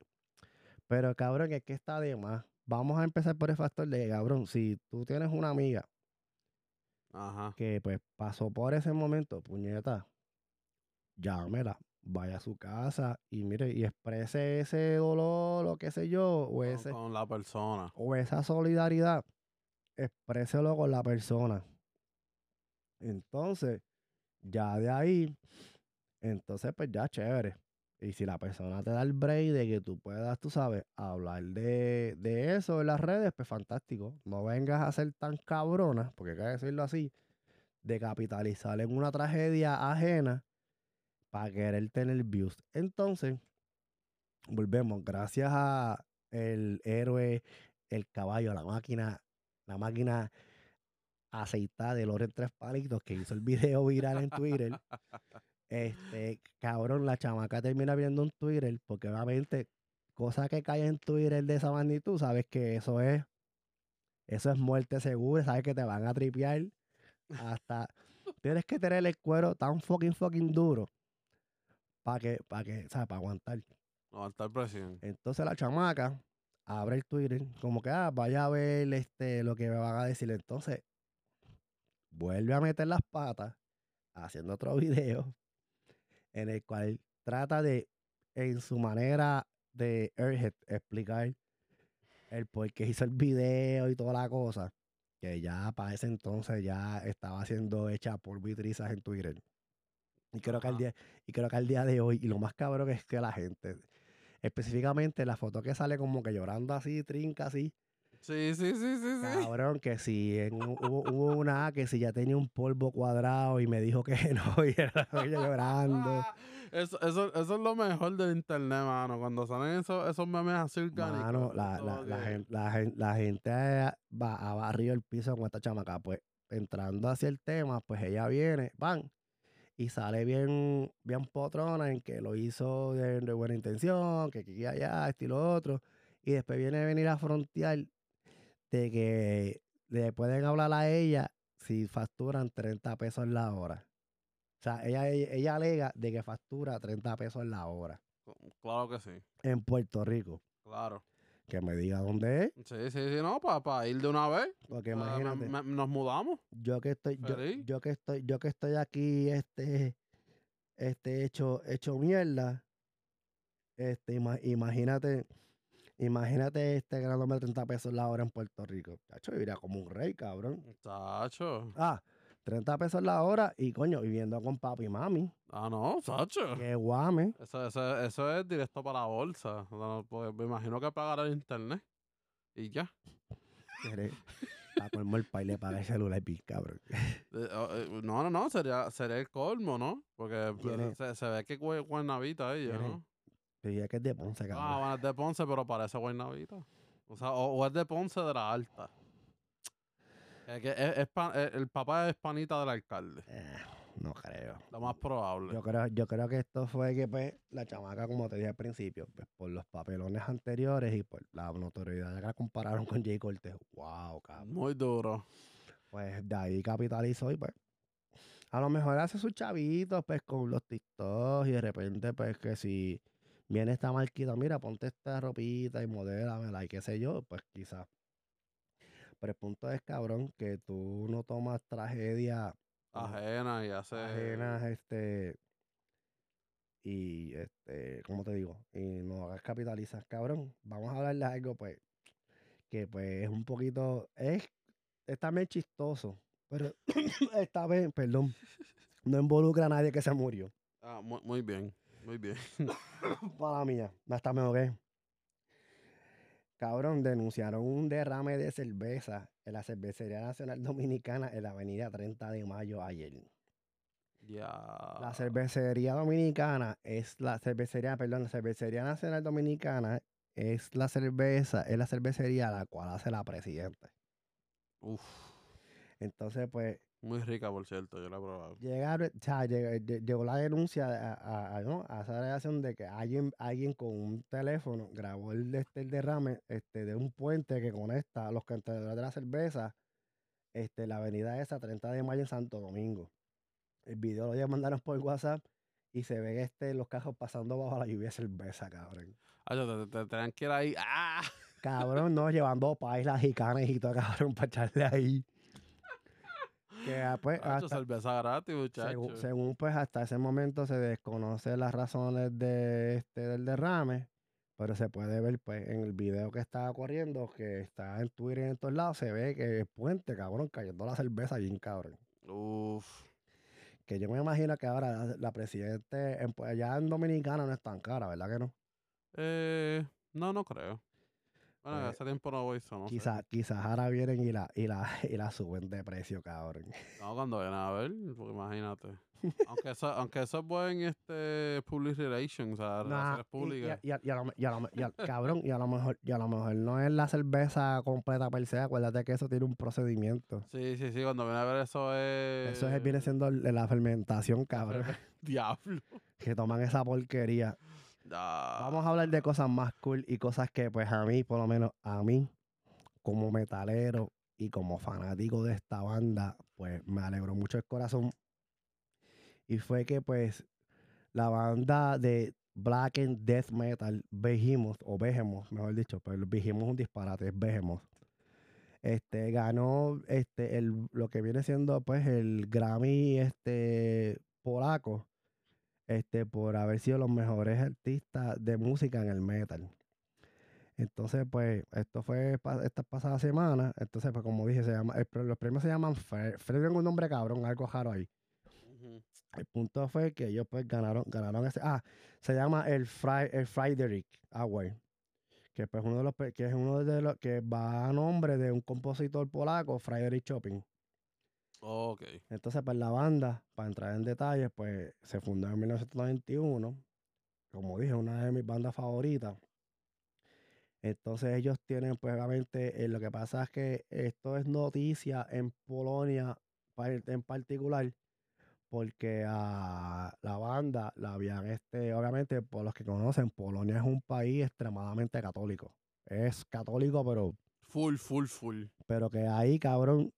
A: Pero cabrón, es que está de más. Vamos a empezar por el factor de cabrón. Si tú tienes una amiga
B: Ajá.
A: que pues pasó por ese momento, puñeta, llámela, vaya a su casa y mire, y exprese ese dolor o qué sé yo, o,
B: Con,
A: ese,
B: con la persona.
A: o esa solidaridad, expréselo con la persona. Entonces, ya de ahí, entonces pues ya chévere. Y si la persona te da el break de que tú puedas, tú sabes, hablar de, de eso en las redes, pues fantástico. No vengas a ser tan cabrona, porque hay que decirlo así, de capitalizar en una tragedia ajena para querer tener views. Entonces, volvemos, gracias a el héroe, el caballo, la máquina, la máquina aceitada de Loren Tres Palitos que hizo el video viral en Twitter. [LAUGHS] Este, cabrón, la chamaca termina viendo un Twitter, porque obviamente, cosa que cae en Twitter de esa magnitud, sabes que eso es, eso es muerte segura, sabes que te van a tripear hasta, tienes que tener el cuero tan fucking fucking duro para que, para que, ¿sabes? Para aguantar.
B: Aguantar presión.
A: Entonces la chamaca abre el Twitter, como que, ah, vaya a ver este, lo que me van a decir. Entonces, vuelve a meter las patas haciendo otro [LAUGHS] video en el cual trata de, en su manera de Airhead, explicar el por qué hizo el video y toda la cosa, que ya para ese entonces ya estaba siendo hecha por vitrizas en Twitter. Y creo, que al día, y creo que al día de hoy, y lo más cabrón es que la gente, específicamente la foto que sale como que llorando así, trinca así,
B: Sí, sí, sí, sí, sí.
A: Cabrón, que si en hubo, hubo una que si ya tenía un polvo cuadrado y me dijo que [LAUGHS] no, y era ella llorando. [LAUGHS]
B: Eso, eso, eso es lo mejor del internet, mano. Cuando salen esos, esos memes así orgánicos.
A: Mano, la, la, la,
B: que-
A: gen- la, gen- la gente va, ha barrido el piso con esta chamaca. Pues entrando hacia el tema, pues ella viene, van, y sale bien, bien potrona en que lo hizo de, de buena intención, que aquí allá, esto y lo otro. Y después viene a venir a frontear de que le pueden hablar a ella si facturan 30 pesos la hora. O sea, ella, ella, ella alega de que factura 30 pesos la hora
B: Claro que sí.
A: en Puerto Rico.
B: Claro.
A: Que me diga dónde es.
B: Sí, sí, sí, no, para ir de una vez.
A: Porque
B: Ah, me-
A: imagínate,
B: me- nos mudamos.
A: yo que estoy, yo, yo que estoy, yo que estoy aquí, este, este hecho, hecho mierda. Este, ima- imagínate, imagínate este ganándome 30 pesos la hora en Puerto Rico. Chacho, viviría como un rey, cabrón.
B: Sacho.
A: Ah, 30 pesos la hora y coño, viviendo con papi y mami.
B: Ah, no, Sacho.
A: Qué guame.
B: Eso, eso, eso es directo para la bolsa. No, pues, me imagino que pagará el internet. Y ya. [LAUGHS]
A: Para colmo el país le paga el celular bien cabrón. [LAUGHS]
B: Eh, oh, eh, no, no, no, sería, sería el colmo, ¿no? Porque se, se ve que es Gua- Guaynavita ella,
A: Tiene-
B: ¿no?
A: Te diría que es de Ponce,
B: Ah,
A: cabrón.
B: bueno, es de Ponce, pero parece Guaynavita. O sea, o, o es de Ponce de la Alta. Es que es- el papá es panita del alcalde.
A: Eh, no creo.
B: Lo más probable.
A: Yo creo, yo creo que esto fue que pues, la chamaca, como te dije al principio, pues, por los papelones anteriores y por la notoriedad que la compararon con Jay Cortez. Wow, cabrón.
B: Muy duro.
A: Pues de ahí capitalizó y pues. A lo mejor hace sus chavitos, pues, con los TikToks y de repente, pues, que si viene esta marquita, mira, ponte esta ropita y modélamela y qué sé yo, pues quizás. Pero el punto es, cabrón, que tú no tomas tragedia
B: Ajena y hace.
A: ajenas, este, y este, ¿cómo te digo? Y no hagas capitalizar, cabrón. Vamos a hablar de algo, pues, que pues es un poquito, es, es también chistoso, pero [COUGHS] esta vez, perdón, no involucra a nadie que se murió.
B: Ah, muy, muy bien. Muy bien. [COUGHS]
A: Mala mía, hasta me ahogué. Cabrón, denunciaron un derrame de cerveza en la Cervecería Nacional [LAUGHS] Dominicana en la avenida 30 de Mayo ayer.
B: ya.
A: La cervecería dominicana es la cervecería, perdón, la cervecería nacional dominicana es la cerveza, es la cervecería la cual hace la presidenta.
B: Uf,
A: Entonces, pues,
B: muy rica, por cierto, yo la he probado.
A: llegaron, o sea, llegó, lle- llegó la denuncia a, a- a- ¿no? a esa alegación de que alguien, alguien con un teléfono grabó el, este, el derrame este, de un puente que conecta a los contenedores de la cerveza, este, la avenida esa, 30 de mayo en Santo Domingo. El video lo ya mandaron por WhatsApp y se ven este, los cajos pasando bajo la lluvia de cerveza, cabrón.
B: Ah, te, te, te ahí. ¡Ah!
A: Cabrón, no, llevando pailas y canes y todo, cabrón, para echarle ahí. Que ah, pues,
B: Hacho,
A: hasta-
B: cerveza gratis, muchacho.
A: según, según, pues hasta ese momento se desconoce las razones de este del derrame, pero se puede ver pues en el video que estaba corriendo, que está en Twitter y en todos lados, se ve que el puente, cabrón, cayendo la cerveza bien cabrón.
B: Uf.
A: Que yo me imagino que ahora la, la presidente en, pues, allá en Dominicana no es tan cara, ¿verdad que no?
B: Eh, no, no creo. Bueno,
A: Pues,
B: hace tiempo no voy, eso no.
A: Quizás quizás ahora vienen y la, y la, [LAUGHS] y la suben de precio, cabrón.
B: No, cuando vienen a ver, porque imagínate. [LAUGHS] aunque eso, aunque eso es buen este public relations, o sea,
A: Nah,
B: relaciones públicas.
A: Y, a- y a lo me- y a lo me- y a- cabrón, y a lo mejor, y a lo mejor no es la cerveza completa per se, acuérdate que eso tiene un procedimiento.
B: Sí, sí, sí, cuando viene a ver eso es.
A: Eso es, viene siendo la fermentación, cabrón, [LAUGHS]
B: Diablo.
A: que toman esa porquería. Vamos a hablar de cosas más cool y cosas que, pues, a mí, por lo menos a mí, como metalero y como fanático de esta banda, pues, me alegró mucho el corazón. Y fue que, pues, la banda de Black and Death Metal, Behemoth, o Behemoth, mejor dicho, pero el Behemoth es un disparate, es Behemoth. Este, ganó este, el, lo que viene siendo, pues, el Grammy este, polaco este, por haber sido los mejores artistas de música en el metal. Entonces, pues, esto fue pa- esta pasada semana. Entonces, pues, como dije, se llama, el los premios se llaman Fred. Fred un nombre cabrón, algo raro ahí. El punto fue que ellos, pues, ganaron, ganaron ese. Ah, se llama el, Fry, el Friedrich Award. Que, pues, uno de los, que es uno de los que va a nombre de un compositor polaco, Friedrich Chopin.
B: Ok.
A: Entonces, pues la banda, para entrar en detalles, pues se fundó en 1991. Como dije, una de mis bandas favoritas. Entonces ellos tienen, pues obviamente, eh, lo que pasa es que esto es noticia en Polonia en particular, porque a la banda la habían, este, obviamente, por los que conocen, Polonia es un país extremadamente católico. Es católico, pero
B: Full, full, full.
A: pero que ahí, cabrón,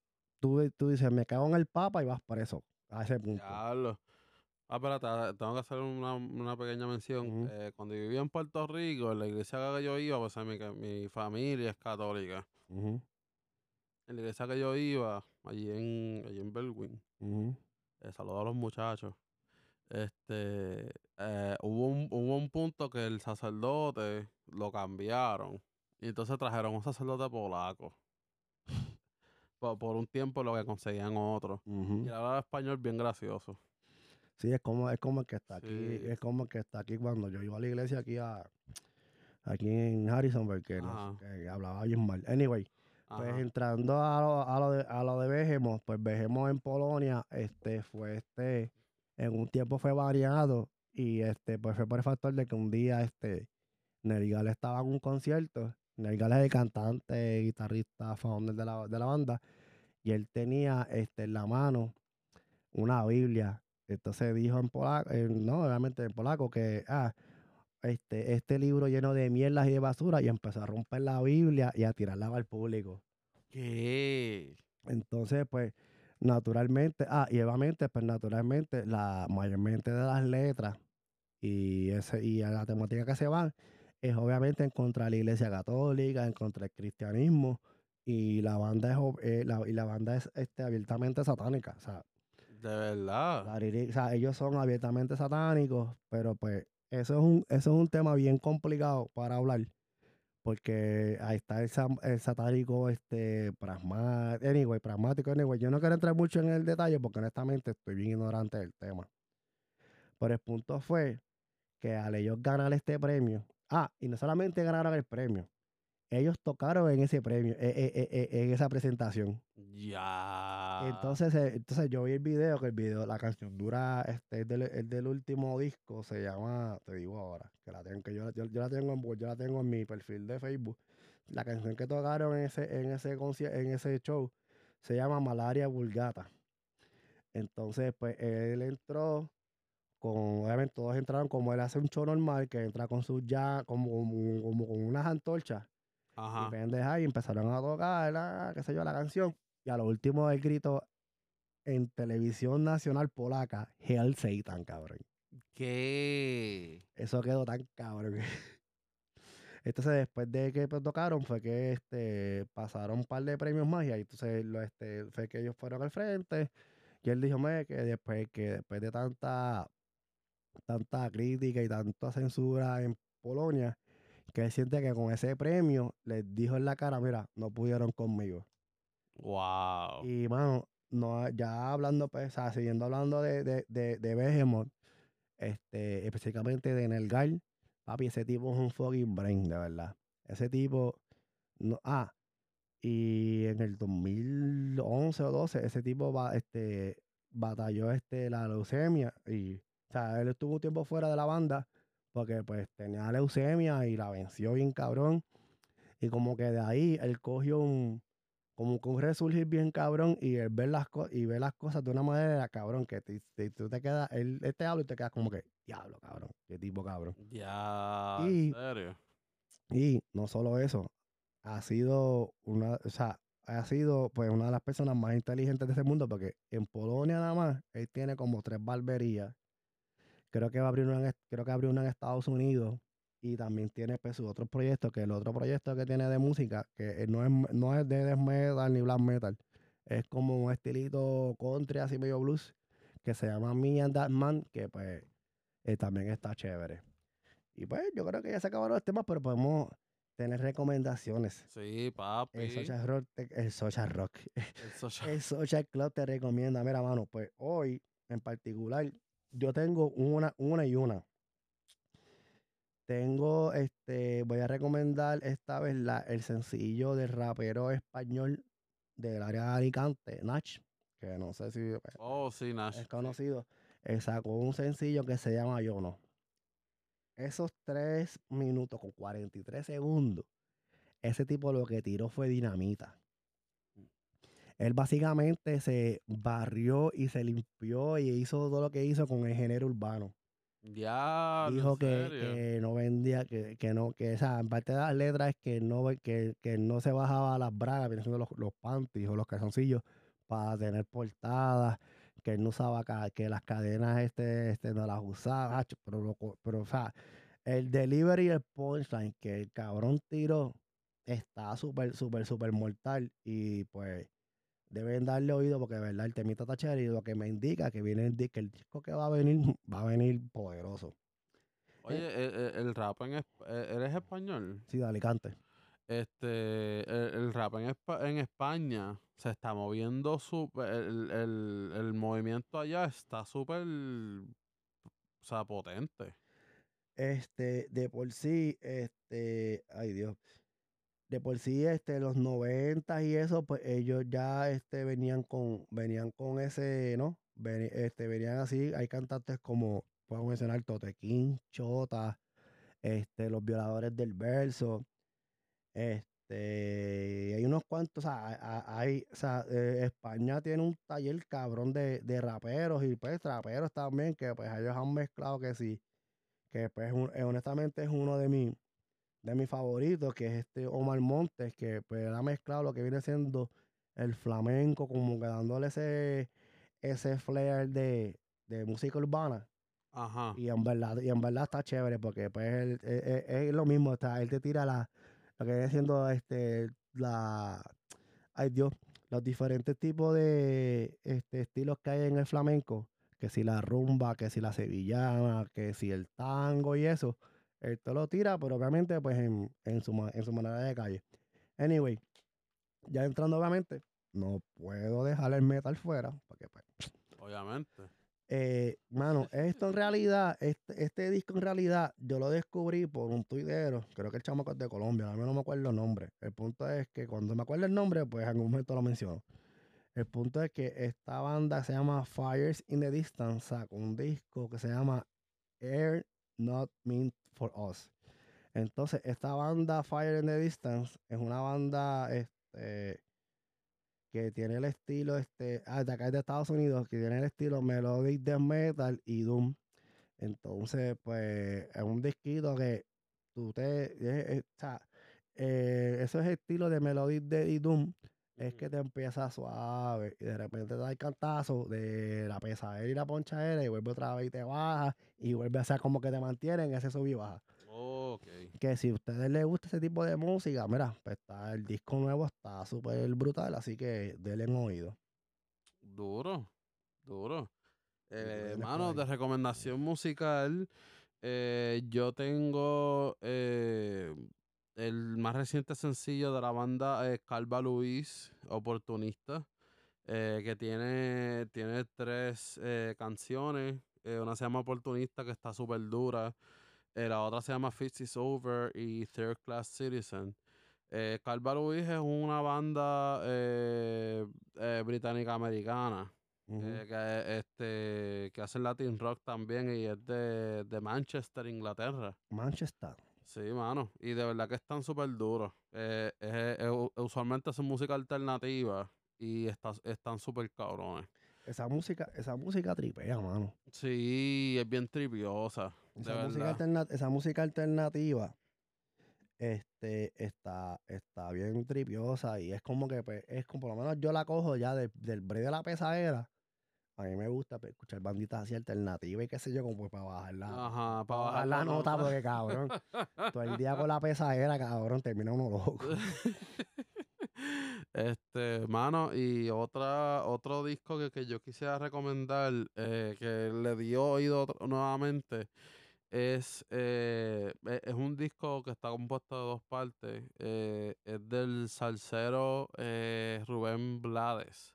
A: tú, tú dices, me cago en el papa y vas preso. A ese punto.
B: Diablo. Ah, espérate, tengo que hacer una, una pequeña mención.
A: Ujú.
B: Eh, cuando yo vivía en Puerto Rico, en la iglesia que yo iba, pues mi, mi familia es católica. En la iglesia que yo iba, allí en, allí en Bellwin,
A: ujú,
B: eh, saludo a los muchachos. Este, eh, hubo, un, hubo un punto que el sacerdote lo cambiaron. Y entonces trajeron un sacerdote polaco. Por, por un tiempo lo que conseguían otro.
A: ujú.
B: Y él hablaba español bien gracioso.
A: Sí, es como, es como el que está aquí,
B: Sí.
A: es como el que está aquí cuando yo iba a la iglesia aquí a aquí en Harrisonburg, que, hablaba bien mal. Anyway, pues entrando a lo, a lo de, a lo de Behemoth, pues Behemoth en Polonia, este, fue este, en un tiempo fue variado y este, pues fue por el factor de que un día este, Nergal estaba en un concierto, Nergal es el cantante, guitarrista, founder de la, de la banda, y él tenía este, en la mano una Biblia. Entonces dijo en polaco, eh, no, obviamente en polaco, que ah, este, este libro lleno de mierdas y de basura, y empezó a romper la Biblia y a tirarla al público.
B: ¿Qué?
A: Entonces, pues, naturalmente, ah, y obviamente, pues naturalmente, la mayormente de las letras y ese, y a la temática que se van es obviamente en contra de la iglesia católica, en contra del cristianismo, y la banda es, eh, la, y la banda es este, abiertamente satánica. O sea,
B: De verdad.
A: la o sea, ellos son abiertamente satánicos, pero pues eso es un, eso es un tema bien complicado para hablar. Porque ahí está el, el satánico este, pragmático, anyway, pragmático, anyway. Yo no quiero entrar mucho en el detalle porque honestamente estoy bien ignorante del tema. Pero el punto fue que al ellos ganar este premio, ah, y no solamente ganaron el premio, ellos tocaron en ese premio, eh, eh, eh, eh, en esa presentación.
B: Ya.
A: Entonces, eh, entonces yo vi el video, que el video, la canción dura, este, es del, es del último disco, se llama, te digo ahora, que la tengo, que yo, la- yo, yo la tengo en, yo la tengo en mi perfil de Facebook. La canción que tocaron en ese, en ese en ese show se llama Malaria vulgata. Entonces, pues él entró con, obviamente todos entraron como él hace un show normal, que entra con sus ya, como, como, como con unas antorchas.
B: Ajá.
A: Y pendeja, y empezaron a tocar, la, qué sé yo, la canción. Y a lo último el grito en televisión nacional polaca, Hell Satan, cabrón.
B: ¿Qué?
A: Eso quedó tan cabrón. [LAUGHS] Entonces, después de que pues, tocaron, fue que este, pasaron un par de premios más y ahí entonces lo, este, fue que ellos fueron al frente. Y él dijo "Me, que después, que después de tanta, tanta crítica y tanta censura en Polonia, que él siente que con ese premio les dijo en la cara, mira, no pudieron conmigo.
B: Wow.
A: Y, mano, no, ya hablando, pues, o sea, siguiendo hablando de, de, de, de Behemoth, este, específicamente de Nelgal, papi, ese tipo es un fucking brain, de verdad. Ese tipo, no, ah, y en el 2011 o 12, ese tipo va, este, batalló este, la leucemia y, sea, él estuvo un tiempo fuera de la banda porque, pues, tenía leucemia y la venció bien cabrón. Y como que de ahí él cogió un, como que un resurgir bien cabrón y el ver las cosas y ver las cosas de una manera cabrón que te- te- tú te quedas, él, él te habla y te quedas como que, diablo, cabrón, qué tipo cabrón.
B: Ya,
A: Y-
B: en serio.
A: Y no solo eso, ha sido una, o sea, ha sido pues una de las personas más inteligentes de ese mundo porque en Polonia nada más él tiene como tres barberías. Creo que va a abrir una creo que abrió una en Estados Unidos y también tiene pues sus otros proyectos, que el otro proyecto que tiene de música, que eh, no es, no es de death metal ni black metal, es como un estilito country así medio blues, que se llama Me and That Man, que pues eh, también está chévere. Y pues yo creo que ya se acabaron los temas, pero podemos tener recomendaciones.
B: Sí, papi.
A: El Social Rock, te- el Social Rock,
B: El social- [LAUGHS]
A: el Social Club te recomienda. Mira, mano, pues hoy en particular yo tengo una, una y una. Tengo, este, voy a recomendar esta vez la, el sencillo del rapero español del área de Alicante, Nach, que no sé si pues,
B: Oh, sí, Nash.
A: es conocido. Él sacó un sencillo que se llama Yo no. Esos 3 minutos con 43 segundos, ese tipo lo que tiró fue dinamita. Él básicamente se barrió y se limpió y hizo todo lo que hizo con el género urbano.
B: Ya,
A: Dijo
B: ¿en
A: que, no vendía, que, que no, que esa, en parte de las letras es que no, que, que no se bajaba las bragas, los, los panties o los calzoncillos para tener portadas, que él no usaba, que las cadenas este, este no las usaba, pero, loco, pero o sea, el delivery y el punchline que el cabrón tiró está súper, súper, súper mortal y pues deben darle oído porque de verdad el temita está chévere y lo que me indica que viene el, di- que el disco que va a venir [LAUGHS] va a venir poderoso.
B: Oye, el, el- el rap en eh, ¿eres español?
A: Sí, de Alicante.
B: Este, el, el rap en, en España se está moviendo súper, el, el, el movimiento allá está súper, o sea, potente.
A: Este, de por sí, este, ay Dios, de por sí, este, los 90 y eso, pues ellos ya, este, venían con, venían con ese, ¿no? Este, venían así, hay cantantes como, puedo mencionar Totequín, Chota, este, los violadores del verso, este, hay unos cuantos, o sea, hay, o sea, eh, España tiene un taller cabrón de, de raperos y pues raperos también, que pues ellos han mezclado que sí, que pues un- eh, honestamente es uno de mis de mis favoritos, que es este Omar Montes, que pues él ha mezclado lo que viene siendo el flamenco, como que dándole ese, ese flair de, de música urbana.
B: Ajá.
A: Y en verdad, y en verdad está chévere porque pues él- eh, eh, es, lo mismo, está, él te tira la, lo que viene siendo este, la, ay Dios, los diferentes tipos de este, estilos que hay en el flamenco, que si la rumba, que si la sevillana, que si el tango y eso, te lo tira, pero obviamente pues en, en, su, en su manera de calle. Anyway, ya entrando obviamente, no puedo dejar el metal fuera, porque pues
B: Obviamente.
A: eh, mano, esto en realidad, este, este disco en realidad, yo lo descubrí por un tuitero, creo que el chamaco es de Colombia, a mí no me acuerdo el nombre. El punto es que cuando me acuerdo el nombre, pues en algún momento lo menciono. El punto es que esta banda se llama Fires in the Distance, sacó un disco que se llama Air Not Meant for Us. Entonces, esta banda Fire in the Distance es una banda este, que tiene el estilo, este, ah, de acá es de Estados Unidos, que tiene el estilo melodic death metal y doom. Entonces, pues, es un disquito que tú te, o sea, eh, esos estilos de melodic death y doom es que te empieza suave y de repente te da el cantazo de la pesadera y la ponchadera y vuelve otra vez y te baja y vuelve a ser como que te mantienen ese sub y baja. Que si a ustedes les gusta ese tipo de música, mira, pues está el disco nuevo, está súper brutal, así que denle en oído.
B: Duro, duro. Eh, mano, de recomendación musical, eh, yo tengo eh, el más reciente sencillo de la banda es Calva Luis, Oportunista, eh, que tiene, tiene tres eh, canciones. Eh, una se llama Oportunista, que está súper dura. la otra se llama Fist is Over y Third Class Citizen. Calva Luis es una banda británica-americana. que, este, que hace Latin rock también y es de, de Manchester, Inglaterra.
A: Manchester.
B: Sí, mano. Y de verdad que están súper duros. Eh, usualmente hacen música alternativa y están súper cabrones.
A: Esa música, esa música tripea, mano.
B: Sí, es bien tripiosa.
A: Esa, música, esa música alternativa este, está, está bien tripiosa y es como que, pues, es como, por lo menos yo la cojo ya del break de la pesadera a mí me gusta escuchar banditas así alternativas y qué sé yo, como pues para bajar la,
B: Ajá, para bajar
A: la, nota, porque cabrón, todo el día con la pesadera, cabrón, termina uno loco. [LAUGHS]
B: Este, mano, y otra, otro disco que, que yo quisiera recomendar, eh, que le dio oído nuevamente, es, eh, e, es un disco que está compuesto de dos partes. Eh, es del salsero Rubén Blades.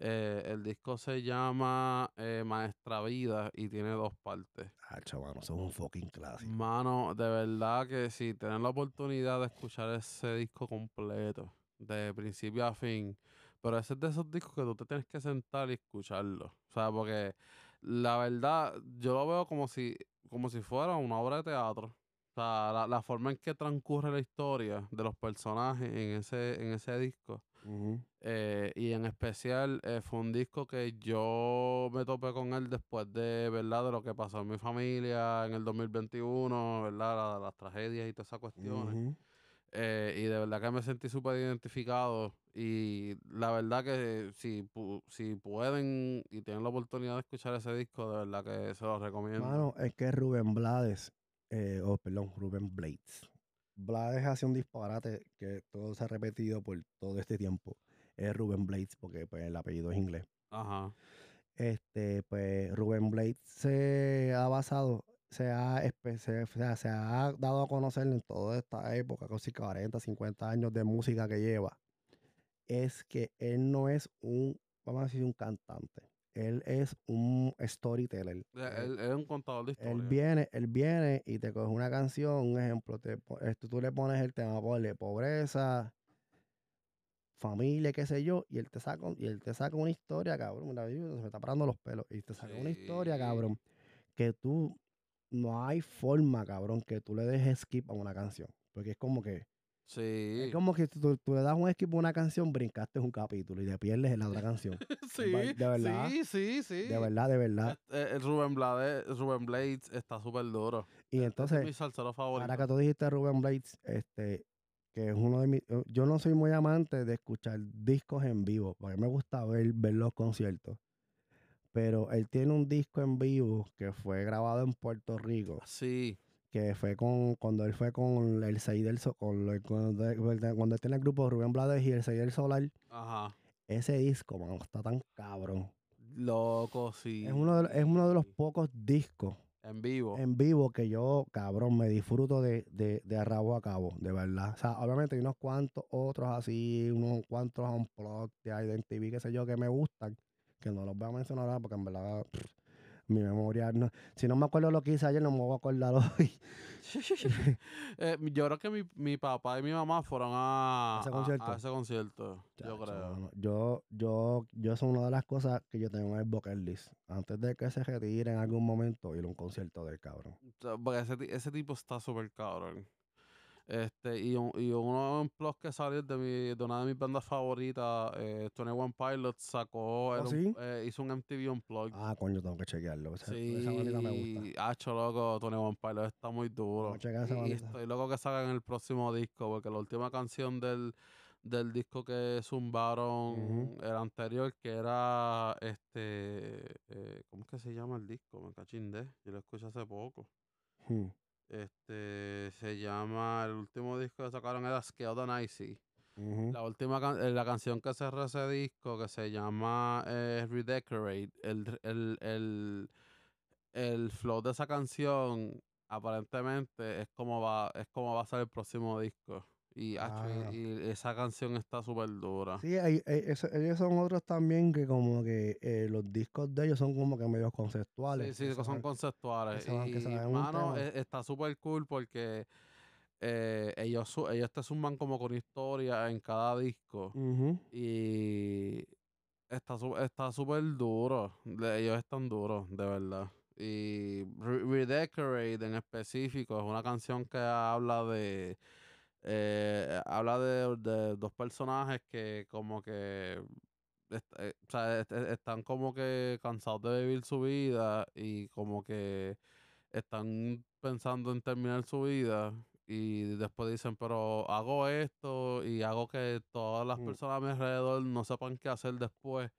B: Eh, el disco se llama eh, Maestra Vida y tiene dos partes.
A: Ah, chaval, es un fucking clásico.
B: Mano, de verdad que si tienen la oportunidad de escuchar ese disco completo, de principio a fin, pero ese es de esos discos que tú te tienes que sentar y escucharlo. O sea, porque la verdad, yo lo veo como si, como si fuera una obra de teatro. O sea, la, forma en que transcurre la historia de los personajes en ese, en ese disco eh, y en especial eh, fue un disco que yo me topé con él después de, ¿verdad? de lo que pasó en mi familia en el 2021, ¿verdad? las tragedias y todas esas cuestiones. Eh, y de verdad que me sentí súper identificado. Y la verdad que si, si pueden y tienen la oportunidad de escuchar ese disco, de verdad que se lo recomiendo.
A: Mano, es que Rubén Blades, o oh, perdón, Rubén Blades, Blades hace un disparate que todo se ha repetido por todo este tiempo. Es Ruben Blades, porque pues, el apellido es inglés.
B: Ajá.
A: Este, pues Ruben Blades se ha basado, se ha, se, se ha dado a conocer en toda esta época, casi 40, 50 años de música que lleva. Es que él no es un, vamos a decir, un cantante él es un storyteller.
B: Él, es un contador de historias.
A: Él viene, él viene y te coge una canción, un ejemplo, te, esto, tú le pones el tema, de pobreza, familia, qué sé yo, y él te saca, y él te saca una historia, cabrón, se me está parando los pelos, y te saca una historia, cabrón, que tú, no hay forma, cabrón, que tú le dejes skip a una canción, porque es como que
B: Sí.
A: Es como que tú, tú, le das un skip a una canción, brincaste un capítulo y te pierdes en la otra canción. [LAUGHS]
B: sí, de verdad. Sí, sí, sí.
A: De verdad, de verdad.
B: Eh, Rubén, Blades, Rubén Blades está súper duro.
A: Y entonces,
B: es mi salsero favorito.
A: ahora que tú dijiste Rubén Blades, este, que es uno de mis... Yo no soy muy amante de escuchar discos en vivo, porque me gusta ver, ver los conciertos. Pero él tiene un disco en vivo que fue grabado en Puerto Rico.
B: Sí
A: que fue con cuando él fue con el 6 del Sol, cuando, cuando él tiene el grupo Rubén Blades y el 6 del Solar.
B: Ajá.
A: Ese disco, mano, está tan cabrón.
B: Loco, sí.
A: Es uno de, es uno de los pocos discos
B: en vivo.
A: En vivo que yo, cabrón, me disfruto de, de, de rabo a cabo, de verdad. O sea, obviamente hay unos cuantos otros así, unos cuantos unplugged de Identity, qué sé yo, que me gustan, que no los voy a mencionar ahora porque en verdad mi memoria, no, si no me acuerdo lo que hice ayer, no me voy a acordar [LAUGHS] hoy. [LAUGHS]
B: Eh, yo creo que mi, mi, papá y mi mamá fueron a, ese concierto, ese concierto yo creo.
A: yo, yo, yo, son una de las cosas que yo tengo en el bucket list. Antes de que se retire en algún momento, ir a un concierto del cabrón.
B: Porque ese, ese tipo está súper cabrón. Este, y, un, y uno en plus que salió de, mi, de una de mis bandas favoritas, eh, 21 Pilots, sacó,
A: ¿Oh, sí?
B: eh, hizo un MTV Unplugged.
A: Ah, coño, tengo que chequearlo. Esa,
B: sí,
A: esa bandita me gusta.
B: hacho loco, 21 Pilots está muy duro.
A: Esa
B: Y, estoy loco que salgan el próximo disco, porque la última canción del, del disco que zumbaron,
A: Ujú.
B: el anterior, que era este, eh, ¿cómo es que se llama el disco? Me cachindé, yo lo escuché hace poco.
A: Hmm.
B: Este se llama, el último disco que sacaron era Scaled and Icy. La última can- eh, la canción que cerró ese disco que se llama eh, Redecorate, el, el, el, el flow de esa canción aparentemente es como va, es como va a ser el próximo disco. Y,
A: Ah.
B: y esa canción está súper dura.
A: Sí, hay- hay- eso- ellos son otros también que como que eh, los discos de ellos son como que medio
B: Sí,
A: conceptuales.
B: sí,
A: que
B: son conceptuales.
A: que van-
B: y, mano, e- está súper cool porque eh, ellos, ellos te suman como con historia en cada disco. Y está está súper duro. Ellos están duros, de verdad. Y Re- Redecorate en específico es una canción que habla de. Eh, habla de, de dos personajes que, como que. est- eh, o sea, est- est- están como que cansados de vivir su vida y como que están pensando en terminar su vida y después dicen, pero hago esto y hago que todas las
A: Mm.
B: personas a mi alrededor no sepan qué hacer después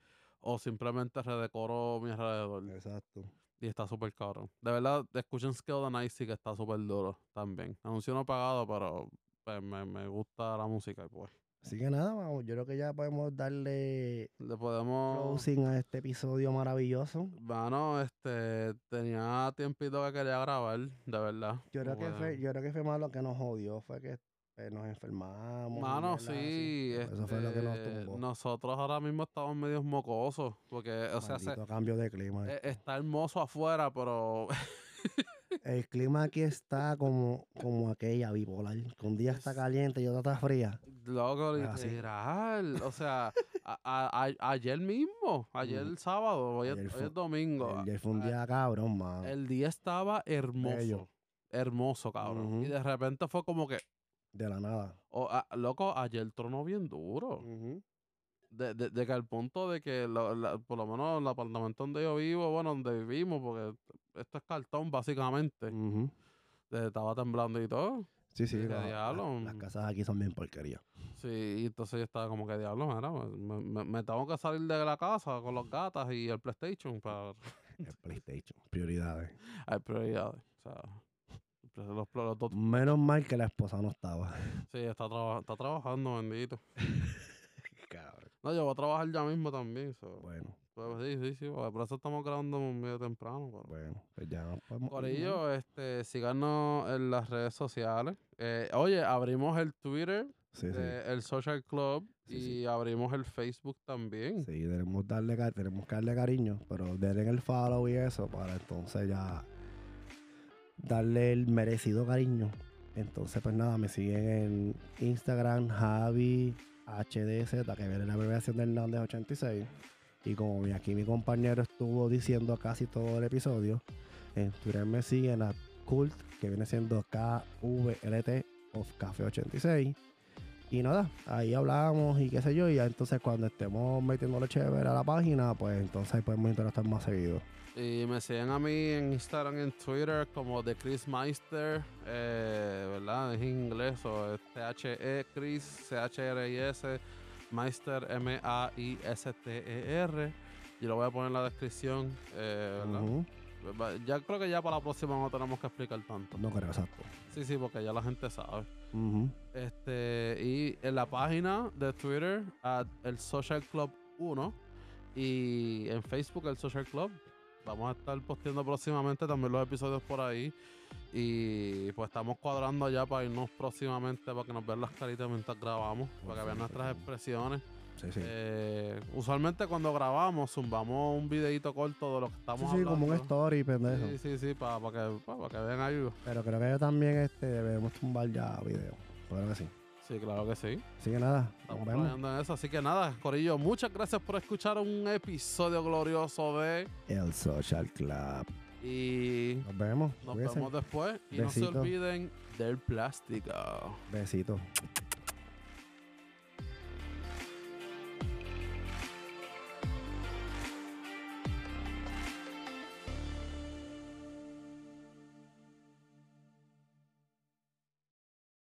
B: o simplemente redecoro mi alrededor.
A: Exacto.
B: Y está súper caro. De verdad, escuchen Scale the Night sí que está súper duro también. Anuncio no pagado, pero pues, me, me gusta la música y pues
A: Así que nada, vamos, yo creo que ya podemos darle
B: le podemos...
A: closing a este episodio maravilloso.
B: Bueno, este, tenía tiempito que quería grabar, de verdad.
A: Yo creo que fue, yo creo que fue más lo que nos jodió, fue que eh, nos enfermamos.
B: Mano, sí,
A: Eso fue lo que nos
B: este,
A: tumbó.
B: nosotros ahora mismo estamos medios mocosos, porque, o sea, se-
A: cambio de clima.
B: eh, está hermoso afuera, pero [LAUGHS]
A: El clima aquí está como, como aquella bipolar. Que un día está
B: Es-
A: caliente y otro está fría.
B: loco,
A: Es así.
B: literal, o sea, a- a- a- ayer mismo, ayer
A: Ujú.
B: sábado, hoy, es- hoy domingo,
A: Ayer fue un
B: a-
A: día cabrón, mano.
B: el día estaba hermoso,
A: Bello.
B: hermoso, cabrón, y de repente fue como que,
A: De la nada.
B: oh, ah, loco, ayer tronó bien duro.
A: Ujú.
B: De, de, de que al punto de que lo- la- por lo menos el apartamento donde yo vivo, bueno, donde vivimos, porque esto es cartón básicamente, eh, estaba temblando y todo.
A: Sí, sí.
B: ¿Qué
A: la- la-
B: diablo?
A: las casas aquí son bien porquería.
B: Sí, y entonces yo estaba como que diablo, mira, me, me- me tengo que salir de la casa con los gatas y el PlayStation para... [LAUGHS]
A: El PlayStation. Prioridades.
B: Hay prioridades. O sea, los, los dos-
A: Menos mal que la esposa no estaba.
B: sí, está, traba- está trabajando, bendito. [LAUGHS]
A: Cabrón.
B: No, yo voy a trabajar ya mismo también. so,
A: Bueno,
B: pues, sí, sí, sí, por eso estamos grabando medio temprano. pero-
A: bueno. Pues ya nos podemos. ¿no?
B: Corillo, este, síganos en las redes sociales. Eh, oye, abrimos el Twitter,
A: Sí, sí.
B: de el Social Club,
A: Sí,
B: y abrimos el Facebook también.
A: Sí, tenemos, darle, tenemos que darle cariño, pero denle el follow y eso para entonces ya darle el merecido cariño. Entonces, pues nada, me siguen en Instagram, Javi HDZ, que viene la abreviación de Hernández 86. Y como aquí mi compañero estuvo diciendo casi todo el episodio, en Twitter me siguen a Cult, que viene siendo KVLT of Café 86. Y nada, ahí hablamos y qué sé yo. Y ya entonces cuando estemos metiéndole chévere a la página, pues entonces podemos interactuar más seguido.
B: Y me siguen a mí en Instagram y en Twitter como The Chris Meister, eh, ¿verdad? Es en inglés, o T-H-E, Chris, C-H-R-I-S, Meister, M-A-I-S-T-E-R. Yo lo voy a poner en la descripción, eh, ¿verdad? Ya creo que ya para la próxima no tenemos que explicar tanto.
A: No creo, exacto.
B: Sí, sí, porque ya la gente sabe. Este, y en la página de Twitter, at el Social Club 1, y en Facebook, el Social Club. Vamos a estar posteando próximamente también los episodios por ahí. Y pues estamos cuadrando ya para irnos próximamente para que nos vean las caritas mientras grabamos, para que vean nuestras expresiones.
A: Sí, sí.
B: Eh, usualmente cuando grabamos, zumbamos un videito corto de lo que
A: Sí,
B: estamos
A: sí,
B: hablando.
A: como un story, pendejo.
B: Sí, sí, sí, para, que, para que vean algo.
A: Pero creo que también este, debemos tumbar ya video. Claro que sí.
B: Sí, claro que sí.
A: Así que nada,
B: Estamos planeando en eso. Así que nada, Corillo, muchas gracias por escuchar un episodio glorioso de.
A: El Social Club.
B: Y
A: Nos vemos.
B: nos
A: Cuídense.
B: vemos después. Y no se olviden del plástico.
A: Besitos.